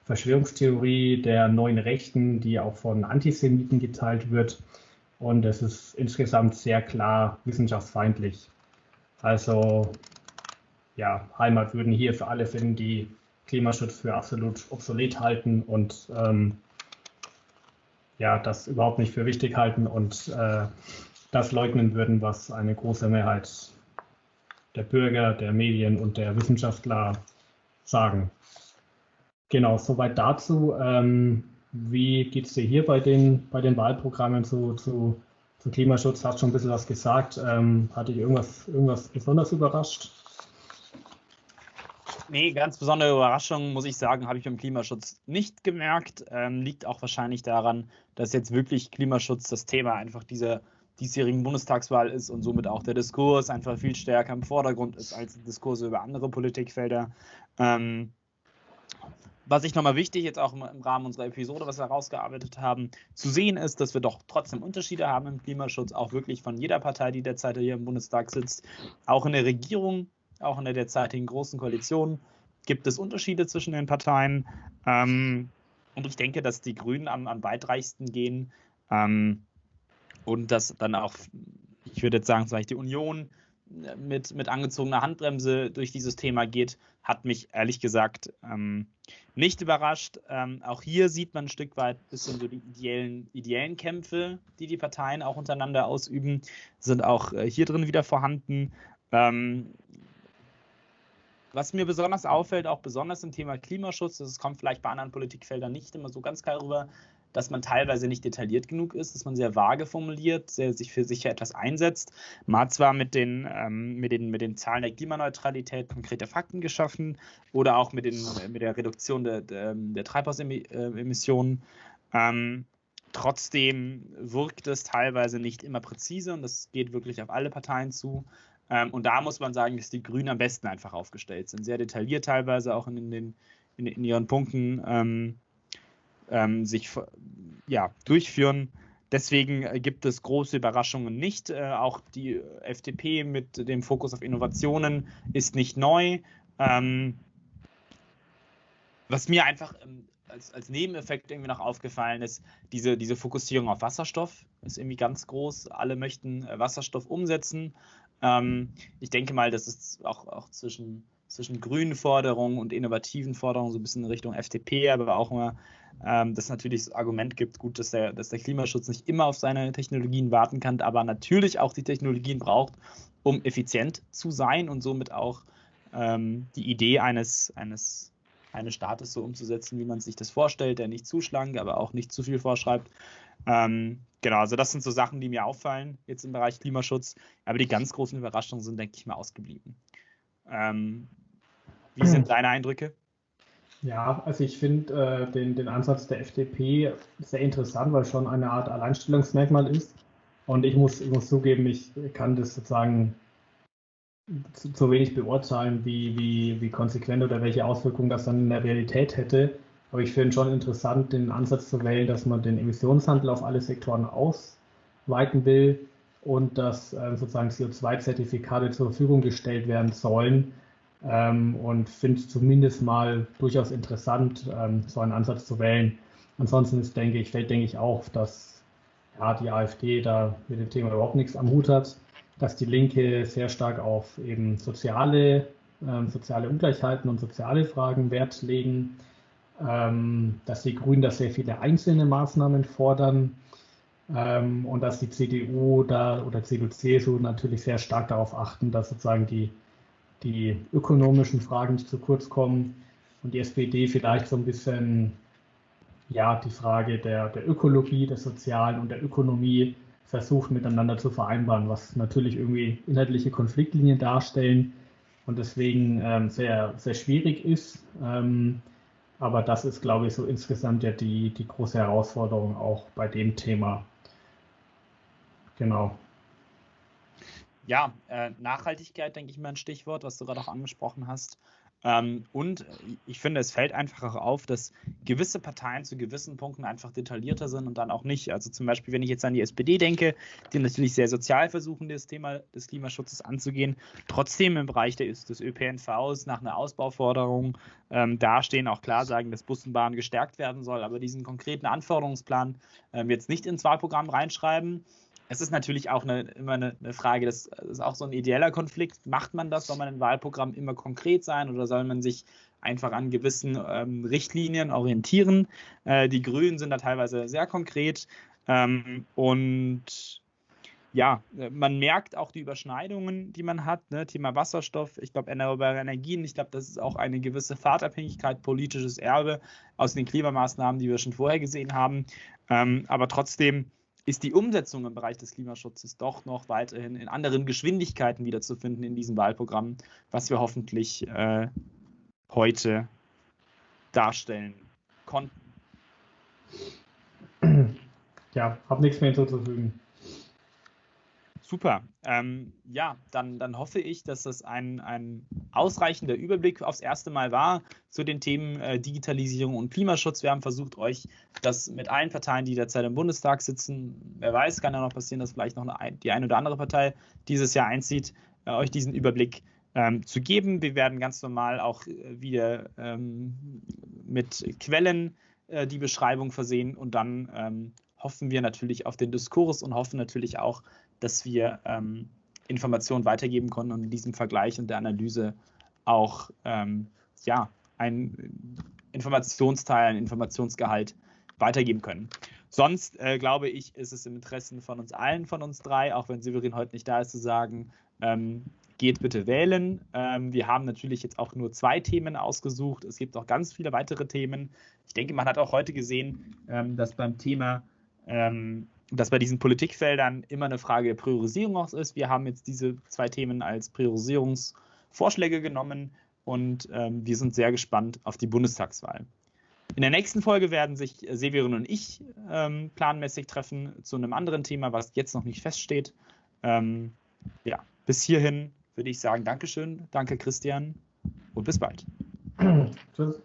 Verschwörungstheorie der neuen Rechten, die auch von Antisemiten geteilt wird. Und es ist insgesamt sehr klar wissenschaftsfeindlich. Also ja, Heimat würden hier für alle finden, die Klimaschutz für absolut obsolet halten und ähm, ja, das überhaupt nicht für wichtig halten und äh, das leugnen würden, was eine große Mehrheit der Bürger, der Medien und der Wissenschaftler sagen. Genau, soweit dazu. Ähm, wie geht es dir hier bei den, bei den Wahlprogrammen zu, zu, zu Klimaschutz? Hast schon ein bisschen was gesagt. Ähm, hat dich irgendwas, irgendwas besonders überrascht? Nee, ganz besondere Überraschung, muss ich sagen, habe ich beim Klimaschutz nicht gemerkt. Ähm, liegt auch wahrscheinlich daran, dass jetzt wirklich Klimaschutz das Thema einfach dieser diesjährigen Bundestagswahl ist und somit auch der Diskurs einfach viel stärker im Vordergrund ist als Diskurse über andere Politikfelder. Ähm, was ich nochmal wichtig jetzt auch im, Rahmen unserer Episode, was wir herausgearbeitet haben, zu sehen ist, dass wir doch trotzdem Unterschiede haben im Klimaschutz, auch wirklich von jeder Partei, die derzeit hier im Bundestag sitzt, auch in der Regierung, auch in der derzeitigen großen Koalition gibt es Unterschiede zwischen den Parteien. Ähm, und ich denke, dass die Grünen am, am weitreichsten gehen ähm, und dass dann auch, ich würde jetzt sagen, vielleicht die Union mit, mit angezogener Handbremse durch dieses Thema geht, hat mich ehrlich gesagt ähm, nicht überrascht. Ähm, auch hier sieht man ein Stück weit ein bisschen so die ideellen, ideellen Kämpfe, die die Parteien auch untereinander ausüben, sind auch äh, hier drin wieder vorhanden. Ähm, was mir besonders auffällt, auch besonders im Thema Klimaschutz, das kommt vielleicht bei anderen Politikfeldern nicht immer so ganz klar rüber, dass man teilweise nicht detailliert genug ist, dass man sehr vage formuliert, sehr, sich für sicher etwas einsetzt. Man hat zwar mit den, ähm, mit, den, mit den Zahlen der Klimaneutralität konkrete Fakten geschaffen oder auch mit, den, mit der Reduktion der, der, der Treibhausemissionen. Ähm, trotzdem wirkt es teilweise nicht immer präzise und das geht wirklich auf alle Parteien zu. Ähm, und da muss man sagen, dass die Grünen am besten einfach aufgestellt sind. Sehr detailliert teilweise auch in, den, in, in ihren Punkten. Ähm, ähm, sich ja, durchführen. Deswegen äh, gibt es große Überraschungen nicht. Äh, auch die FDP mit dem Fokus auf Innovationen ist nicht neu. Ähm, was mir einfach ähm, als, als, Nebeneffekt irgendwie noch aufgefallen ist, diese, diese Fokussierung auf Wasserstoff ist irgendwie ganz groß. Alle möchten äh, Wasserstoff umsetzen. Ähm, ich denke mal, das ist auch, auch zwischen zwischen grünen Forderungen und innovativen Forderungen, so ein bisschen in Richtung FDP, aber auch immer, ähm, dass natürlich das Argument gibt, gut, dass der, dass der Klimaschutz nicht immer auf seine Technologien warten kann, aber natürlich auch die Technologien braucht, um effizient zu sein und somit auch ähm, die Idee eines, eines, eines Staates so umzusetzen, wie man sich das vorstellt, der nicht zu schlank, aber auch nicht zu viel vorschreibt. Ähm, genau, also das sind so Sachen, die mir auffallen jetzt im Bereich Klimaschutz. Aber die ganz großen Überraschungen sind, denke ich mal, ausgeblieben. Ähm, wie sind (clears throat) deine Eindrücke? Ja, also ich finde äh, den, den Ansatz der FDP sehr interessant, weil schon eine Art Alleinstellungsmerkmal ist. Und ich muss, ich muss zugeben, ich kann das sozusagen zu, zu wenig beurteilen, wie, wie, wie konsequent oder welche Auswirkungen das dann in der Realität hätte. Aber ich finde schon interessant, den Ansatz zu wählen, dass man den Emissionshandel auf alle Sektoren ausweiten will und dass äh, sozusagen CO2-Zertifikate zur Verfügung gestellt werden sollen, ähm, und finde es zumindest mal durchaus interessant, ähm, so einen Ansatz zu wählen. Ansonsten ist, denke ich, fällt, denke ich, auf, dass ja, die AfD da mit dem Thema überhaupt nichts am Hut hat, dass die Linke sehr stark auf eben soziale, ähm, soziale Ungleichheiten und soziale Fragen Wert legen, ähm, dass die Grünen da sehr viele einzelne Maßnahmen fordern ähm, und dass die CDU da oder CDU, CSU natürlich sehr stark darauf achten, dass sozusagen die die ökonomischen Fragen nicht zu kurz kommen und die SPD vielleicht so ein bisschen ja, die Frage der, der Ökologie, des Sozialen und der Ökonomie versucht miteinander zu vereinbaren, was natürlich irgendwie inhaltliche Konfliktlinien darstellen und deswegen ähm, sehr, sehr schwierig ist. Ähm, aber das ist, glaube ich, so insgesamt ja die, die große Herausforderung auch bei dem Thema. Genau. Ja, äh, Nachhaltigkeit, denke ich mal, ein Stichwort, was du gerade auch angesprochen hast. Ähm, und ich finde, es fällt einfach auch auf, dass gewisse Parteien zu gewissen Punkten einfach detaillierter sind und dann auch nicht. Also zum Beispiel, wenn ich jetzt an die SPD denke, die natürlich sehr sozial versuchen, das Thema des Klimaschutzes anzugehen, trotzdem im Bereich des, des ÖPNVs nach einer Ausbauforderung ähm, dastehen, auch klar sagen, dass Bus und Bahn gestärkt werden soll, aber diesen konkreten Anforderungsplan ähm, jetzt nicht ins Wahlprogramm reinschreiben es ist natürlich auch eine, immer eine, eine Frage, das, ist auch so ein ideeller Konflikt. Macht man das? Soll man im Wahlprogramm immer konkret sein oder soll man sich einfach an gewissen ähm, Richtlinien orientieren? Äh, die Grünen sind da teilweise sehr konkret ähm, und ja, man merkt auch die Überschneidungen, die man hat. Ne? Thema Wasserstoff, ich glaube, erneuerbare Energien. Ich glaube, das ist auch eine gewisse Fahrtabhängigkeit, politisches Erbe aus den Klimamaßnahmen, die wir schon vorher gesehen haben. Ähm, aber trotzdem ist die Umsetzung im Bereich des Klimaschutzes doch noch weiterhin in anderen Geschwindigkeiten wiederzufinden in diesem Wahlprogramm, was wir hoffentlich äh, heute darstellen konnten. Ja, habe nichts mehr hinzuzufügen. Super. Ähm, ja, dann, dann hoffe ich, dass das ein, ein ausreichender Überblick aufs erste Mal war zu den Themen äh, Digitalisierung und Klimaschutz. Wir haben versucht, euch das mit allen Parteien, die derzeit im Bundestag sitzen, wer weiß, kann ja noch passieren, dass vielleicht noch eine, die eine oder andere Partei dieses Jahr einzieht, äh, euch diesen Überblick ähm, zu geben. Wir werden ganz normal auch äh, wieder ähm, mit Quellen äh, die Beschreibung versehen und dann ähm, hoffen wir natürlich auf den Diskurs und hoffen natürlich auch, dass wir ähm, Informationen weitergeben konnten und in diesem Vergleich und der Analyse auch ähm, ja, ein Informationsteil, ein Informationsgehalt weitergeben können. Sonst äh, glaube ich, ist es im Interesse von uns allen, von uns drei, auch wenn Severin heute nicht da ist, zu sagen, ähm, geht bitte wählen. Ähm, wir haben natürlich jetzt auch nur zwei Themen ausgesucht. Es gibt auch ganz viele weitere Themen. Ich denke, man hat auch heute gesehen, ähm, dass beim Thema ähm, dass bei diesen Politikfeldern immer eine Frage der Priorisierung auch ist. Wir haben jetzt diese zwei Themen als Priorisierungsvorschläge genommen und ähm, wir sind sehr gespannt auf die Bundestagswahl. In der nächsten Folge werden sich Severin und ich ähm, planmäßig treffen zu einem anderen Thema, was jetzt noch nicht feststeht. Ähm, ja, bis hierhin würde ich sagen, Dankeschön, danke Christian und bis bald. (clears throat) Tschüss.